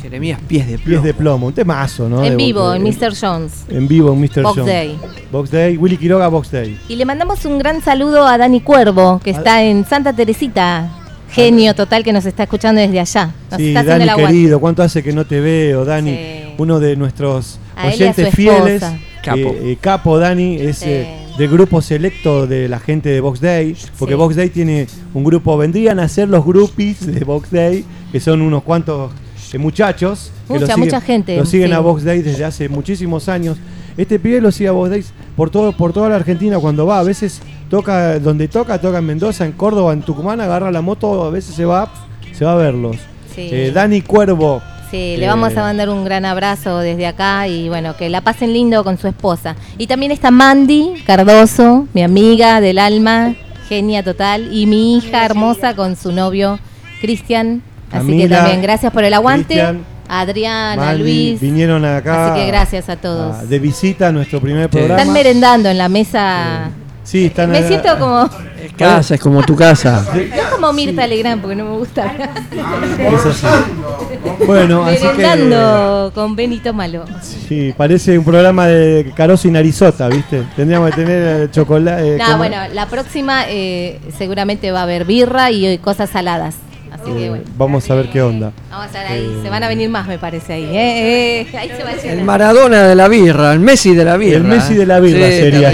Jeremías Pies de Pies de plomo, un temazo, ¿no? En De- vivo, en Mr. Jones. En vivo en Mr. Box Jones. Day. Box Day, Willy Quiroga Box Day. Y le mandamos un gran saludo a Dani Cuervo, que está en Santa Teresita. Genio total que nos está escuchando desde allá. Nos Sí, está haciendo Dani el querido, ¿cuánto hace que no te veo, Dani? Uno de nuestros A él y a su oyentes fieles. Capo. Eh, eh, capo, Dani, es Sí. eh, del grupo selecto de la gente de Box Day, porque Sí. Box Day tiene un grupo, vendrían a ser los groupies de Box Day, que son unos cuantos eh, muchachos. que Mucha, lo siguen, mucha gente, Lo siguen sí. a Box Day desde hace muchísimos años. Este pibe lo sigue a Box Day por, todo, por toda la Argentina cuando va. A veces toca donde toca, toca en Mendoza, en Córdoba, en Tucumán, agarra la moto, a veces se va, se va a verlos. Sí. Eh, Dani Cuervo. Sí, le Eh, vamos a mandar un gran abrazo desde acá y bueno, que la pasen lindo con su esposa. Y también está Mandy Cardoso, mi amiga del alma, genia total, y mi hija hermosa con su novio Cristian. Así que también gracias por el aguante. Cristian, a Luis. vinieron acá. Así que gracias a todos. a- de visita a nuestro primer programa. Están merendando en la mesa. Sí, están Me siento como. Casa, es como tu casa. No como Mirta Legrand, porque no me gusta. hablar. Es así. Bueno, así que Merendando con Benito Malo. sí, parece un programa de Caroso y Narizota, ¿viste? Tendríamos que tener chocolate. No, bueno, la próxima eh, seguramente va a haber birra y eh, cosas saladas. Así que bueno, Vamos a ver qué onda. vamos a estar ahí. Se van a venir más, me parece ahí. ¿eh? Eh, ahí se va a llenar. El Maradona de la birra, el Messi de la birra. El Messi de la birra Sí, sería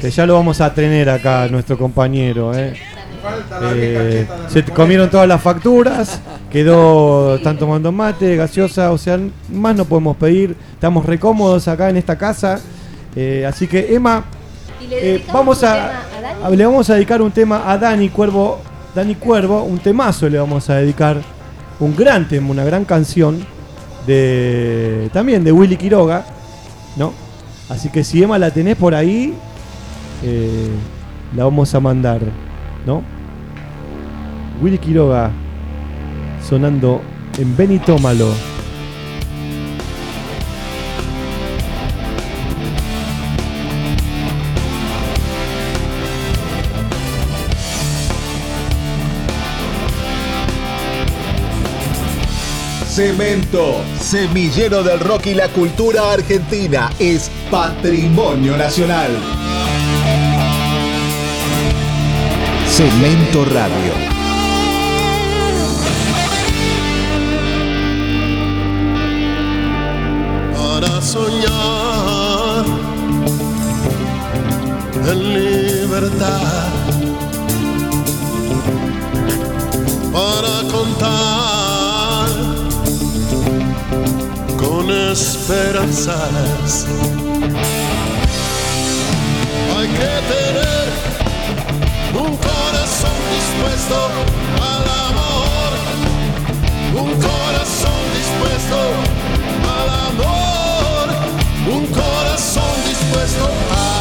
que ya lo vamos a tener acá, nuestro compañero. ¿eh? Eh, se comieron todas las facturas, quedó, están tomando mate, gaseosa, o sea, más no podemos pedir. Estamos recómodos acá en esta casa. Eh, así que, Emma, eh, vamos a, a- le vamos a dedicar un tema a Dani Cuervo, Dani Cuervo, un temazo le vamos a dedicar, un gran tema, una gran canción de también de Willy Quiroga, ¿no? Así que si Emma la tenés por ahí, eh, la vamos a mandar, ¿no? Willy Quiroga sonando en Benitómalo. Cemento, semillero del rock y la cultura argentina, es patrimonio nacional. Cemento Radio. para soñar en libertad, para contar esperanzas. Hay que tener un corazón dispuesto al amor, un corazón dispuesto al amor, un corazón dispuesto a amor.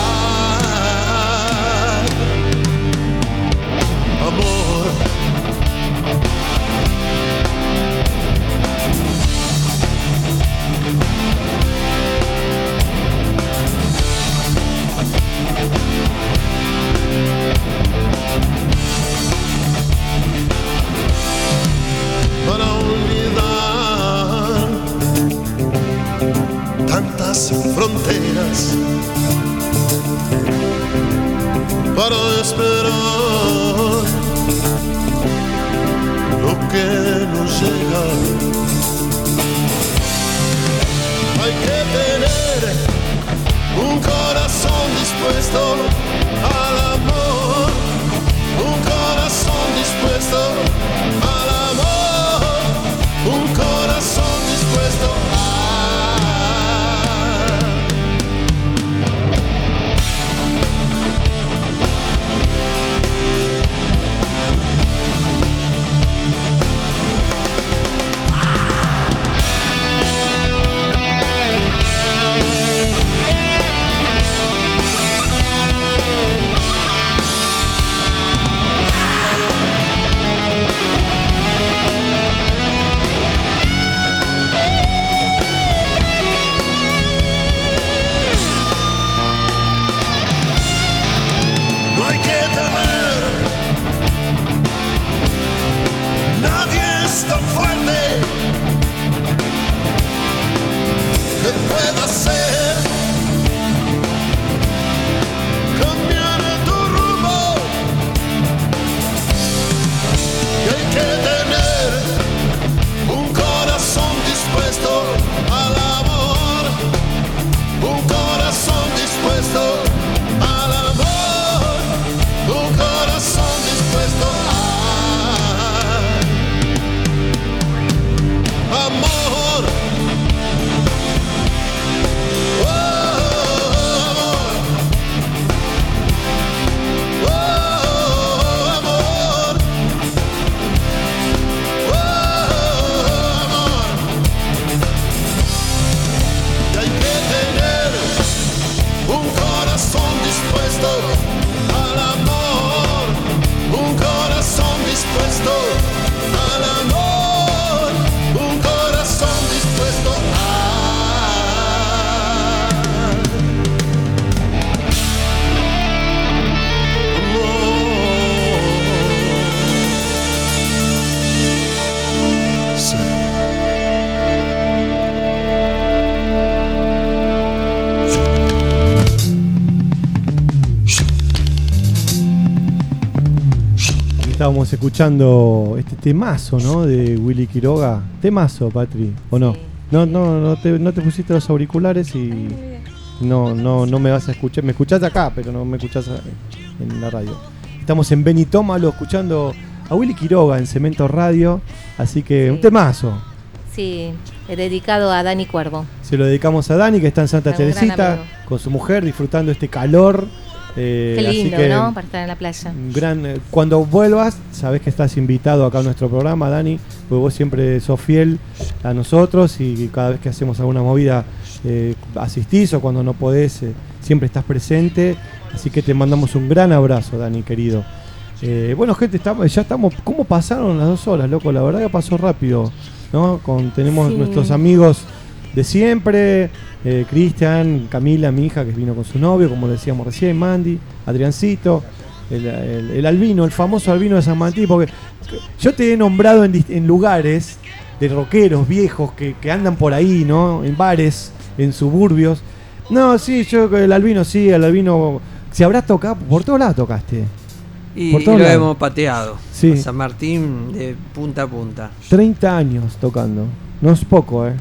Tantas fronteras para esperar lo que nos llega. Hay que tener un corazón dispuesto al amor, un corazón dispuesto al amor, nadie escuchando este temazo, ¿no? De Willy Quiroga. Temazo, Patri, ¿o no? No, no, no te, no te pusiste los auriculares y no, no, no me vas a escuchar. Me escuchás acá, pero no me escuchás en la radio. Estamos en Benitómalo escuchando a Willy Quiroga en Cemento Radio. Así que un temazo. Sí, dedicado a Dani Cuervo. Se lo dedicamos a Dani, que está en Santa Teresita, con su mujer, disfrutando este calor. Eh, Qué así lindo, que ¿no? Para estar en la playa. gran, eh, cuando vuelvas, sabes que estás invitado acá a nuestro programa, Dani, porque vos siempre sos fiel a nosotros y cada vez que hacemos alguna movida eh, asistís o cuando no podés, eh, siempre estás presente. Así que te mandamos un gran abrazo, Dani, querido. Bueno, gente, estamos, ya estamos. ¿Cómo pasaron las dos horas, loco? La verdad que pasó rápido, ¿no? Con, tenemos Sí. nuestros amigos de siempre, eh, Cristian, Camila, mi hija, que vino con su novio, como decíamos recién, Mandy, Adriancito, el, el- el albino, el famoso albino de San Martín, porque yo te he nombrado en, lugares de rockeros viejos que, que andan por ahí, ¿no? En bares, en suburbios. No, sí, yo el albino sí, el albino. Si habrás tocado, por todos lados tocaste. Y, Por y todos lo lados. hemos pateado. Sí. a San Martín de punta a punta. 30 años tocando. No es poco, ¿eh?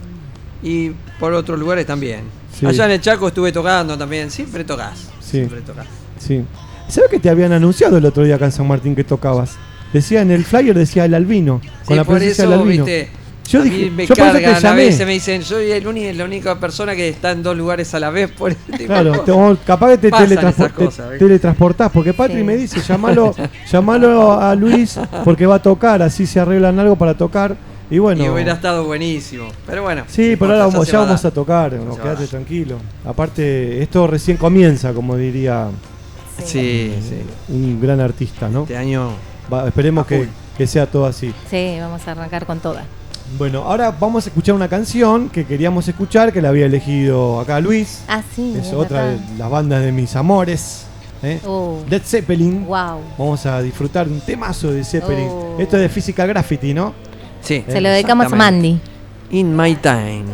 Y por otros lugares también. Sí. Allá en el Chaco estuve tocando también. Siempre tocas. Sí. Siempre tocas. Sí. ¿Sabes que te habían anunciado el otro día acá en San Martín que tocabas? Decía en el flyer, decía el albino. Con la por presencia eso, del albino. viste, Yo a mí dije, me yo cargan, a veces me dicen, soy el uni- la única persona que está en dos lugares a la vez por este Claro, te- cosas. o capaz que te, Pasan teletranspo- esas te- cosas, teletransportás, porque Patri Sí. me dice, llamalo, llamalo a Luis porque va a tocar, así se arreglan algo para tocar. Y bueno. Y hubiera estado buenísimo. Pero bueno. Sí, pero ahora vamos, ya vamos a tocar, no, quédate tranquilo. Aparte, esto recién comienza, como diría Sí, sí. un gran artista, ¿no? Este año. Va, esperemos que, que sea todo así. Sí, vamos a arrancar con toda. Bueno, ahora vamos a escuchar una canción que queríamos escuchar, que la había elegido acá Luis. Ah, sí. es es otra de las bandas de mis amores. ¿eh? Oh. Led Zeppelin. Wow. Vamos a disfrutar de un temazo de Zeppelin. Oh. Esto es de Physical Graffiti, ¿no? Sí. Se lo dedicamos a. Mandy. In my time.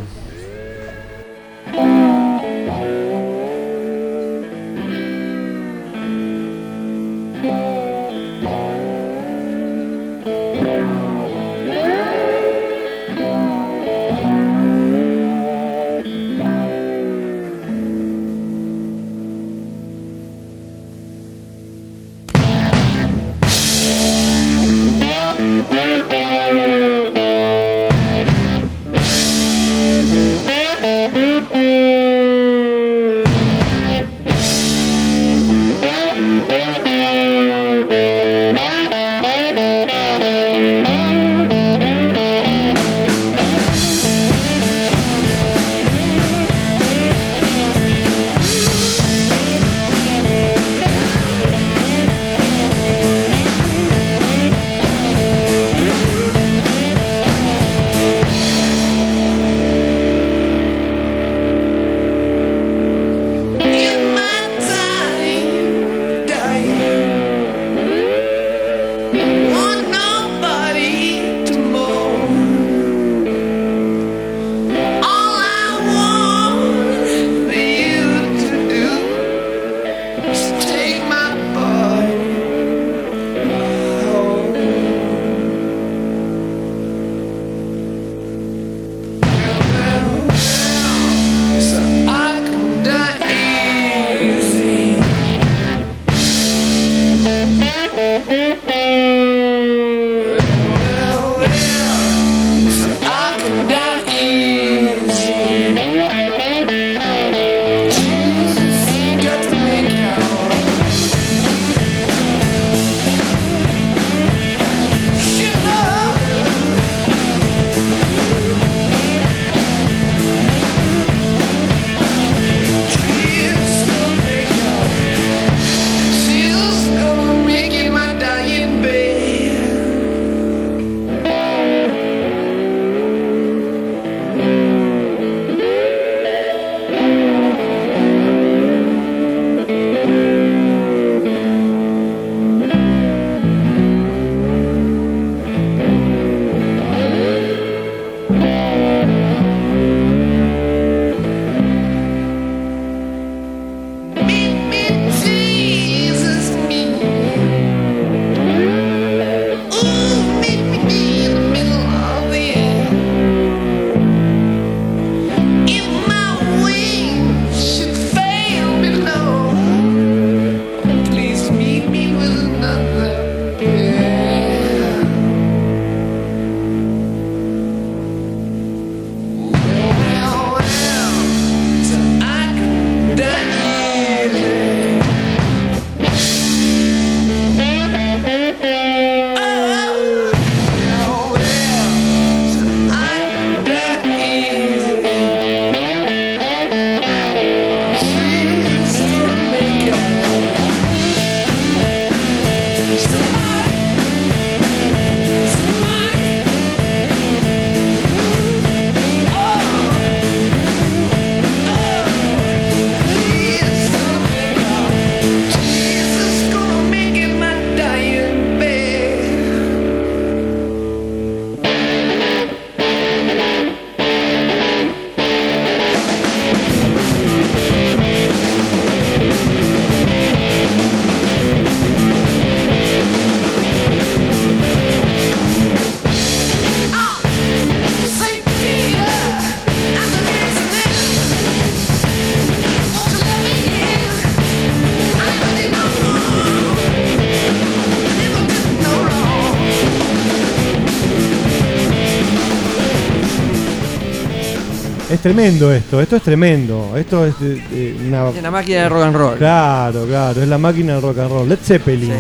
Tremendo esto, esto es tremendo. Esto es de- de una. Es la máquina de rock and roll. Claro, claro, es la máquina del rock and roll. Led Zeppelin.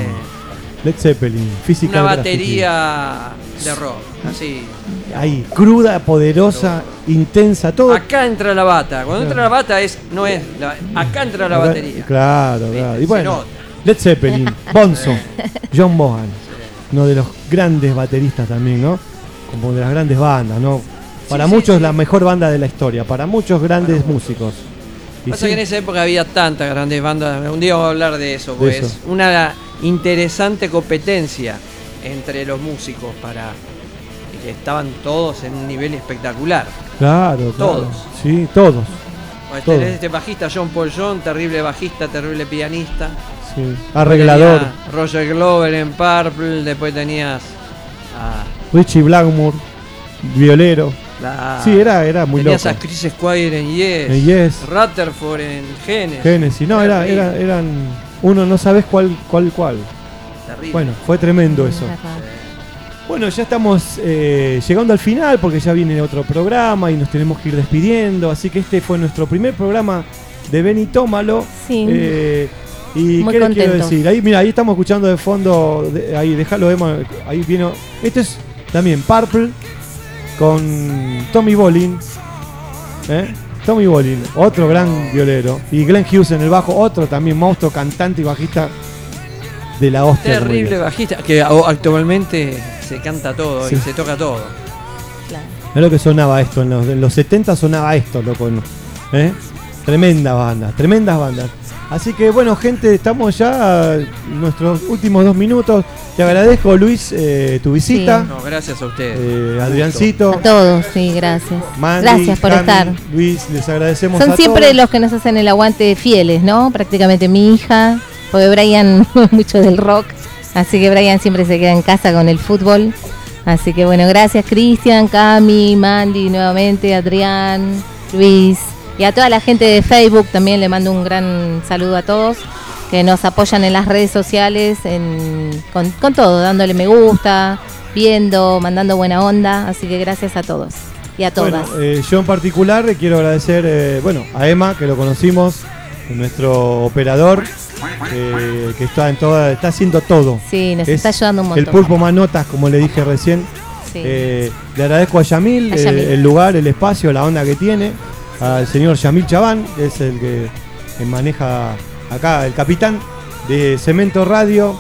Led Zeppelin, física. Una batería de rock, así. Ahí, cruda, poderosa, intensa, todo. Acá entra la bata. Cuando entra la bata es no es la- acá entra la batería. Claro, claro. Y bueno. Led Zeppelin, Bonzo, John Bohan, uno de los grandes bateristas también, ¿no? Como de las grandes bandas, ¿no? Para sí, muchos sí. la mejor banda de la historia, para muchos grandes músicos. Y Pasa que en esa época había tantas grandes bandas. Un día vamos a hablar de eso, De pues eso. una interesante competencia entre los músicos para que estaban todos en un nivel espectacular. Claro, claro. Todos. Sí, todos. Pues Todos. este bajista John Paul John, terrible bajista, terrible pianista. Sí. Arreglador. Tenía Roger Glover en Purple, después tenías a Richie Blackmore, violero. La- Sí, era, era muy tenías loco. a Chris Squire en Yes, En Yes. Rutherford en Genesis. Genesis, no, era, era, eran. Uno no sabes cuál, cuál, cuál. Terrible. Bueno, fue tremendo eso. Bueno, ya estamos eh, llegando al final porque ya viene otro programa y nos tenemos que ir despidiendo. Así que este fue nuestro primer programa de Benitómalo. Sí. Eh, y Muy qué les quiero decir, ahí mira, ahí estamos escuchando de fondo, de- ahí déjalo ahí viene. Este es también Purple con Tommy Bolin. ¿eh? Tommy Bolin, otro gran violero. Y Glenn Hughes en el bajo, otro también monstruo, cantante y bajista de la hostia. Terrible bajista, que actualmente se canta todo Sí. y se toca todo. Es lo que sonaba esto, en los, en los 70 sonaba esto, loco. ¿Eh? Tremendas bandas, tremendas bandas. Así que bueno, gente, estamos ya en nuestros últimos dos minutos. Te agradezco, Luis, eh, tu visita. No, gracias a ustedes. Eh, Adriancito, A todos, sí, gracias. Mandy, gracias por Cami, estar. Luis, les agradecemos Son a siempre todos. los que nos hacen el aguante fieles, ¿no? Prácticamente mi hija, porque Brian mucho del rock, así que Brian siempre se queda en casa con el fútbol. Así que bueno, gracias Cristian, Cami, Mandy nuevamente, Adrián, Luis y a toda la gente de Facebook también le mando un gran saludo a todos que nos apoyan en las redes sociales, en- con, con todo, dándole me gusta, viendo, mandando buena onda. Así que gracias a todos y a todas. Bueno, eh, yo en particular quiero agradecer eh, bueno, a Emma, que lo conocimos, nuestro operador, eh, que está en toda, está haciendo todo. Sí, nos Es está ayudando un montón. El pulpo manotas, como le dije recién. Sí. Eh, le agradezco a Yamil, A Yamil. el lugar, el espacio, la onda que tiene. Al señor Yamil Chaván, que es el que, maneja acá, el capitán de Cemento Radio.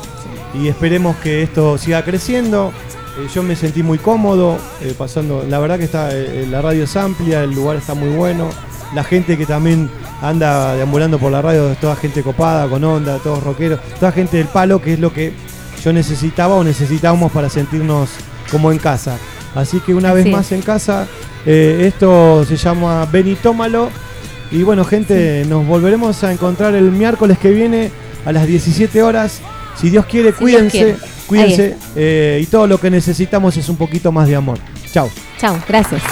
Y esperemos que esto siga creciendo. Eh, yo me sentí muy cómodo eh, pasando. La verdad que está eh, la radio es amplia, el lugar está muy bueno. La gente que también anda deambulando por la radio es toda gente copada, con onda, todos rockeros, toda gente del palo, que es lo que yo necesitaba o necesitábamos para sentirnos como en casa. Así que una vez más en casa, eh, esto se llama Benitómalo. Y bueno, gente, nos volveremos a encontrar el miércoles que viene a las 17 horas. Si Dios quiere, Si Dios cuídense, quiere. Cuídense. eh, y todo lo que necesitamos es un poquito más de amor. Chao. Chao, gracias.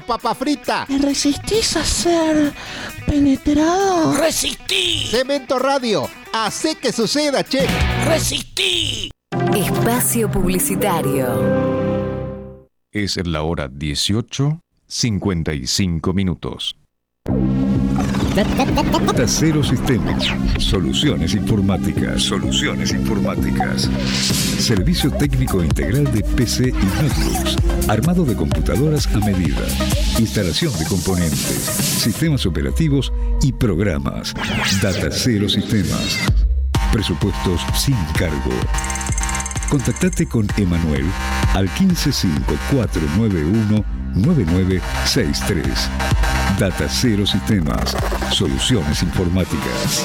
Papa frita. ¿Te resistís a ser penetrado? ¡Resistí! Cemento Radio, hace que suceda, che. ¡Resistí! Espacio Publicitario. Es la hora 18, 55 minutos. Tercero Sistemas. Soluciones informáticas. Soluciones informáticas. Servicio técnico integral de PC y notebooks. Armado de computadoras a medida. Instalación de componentes. Sistemas operativos y programas. Data Cero Sistemas. Presupuestos sin cargo. Contactate con Emanuel al 1554919963. 9963 Data Cero Sistemas, soluciones informáticas.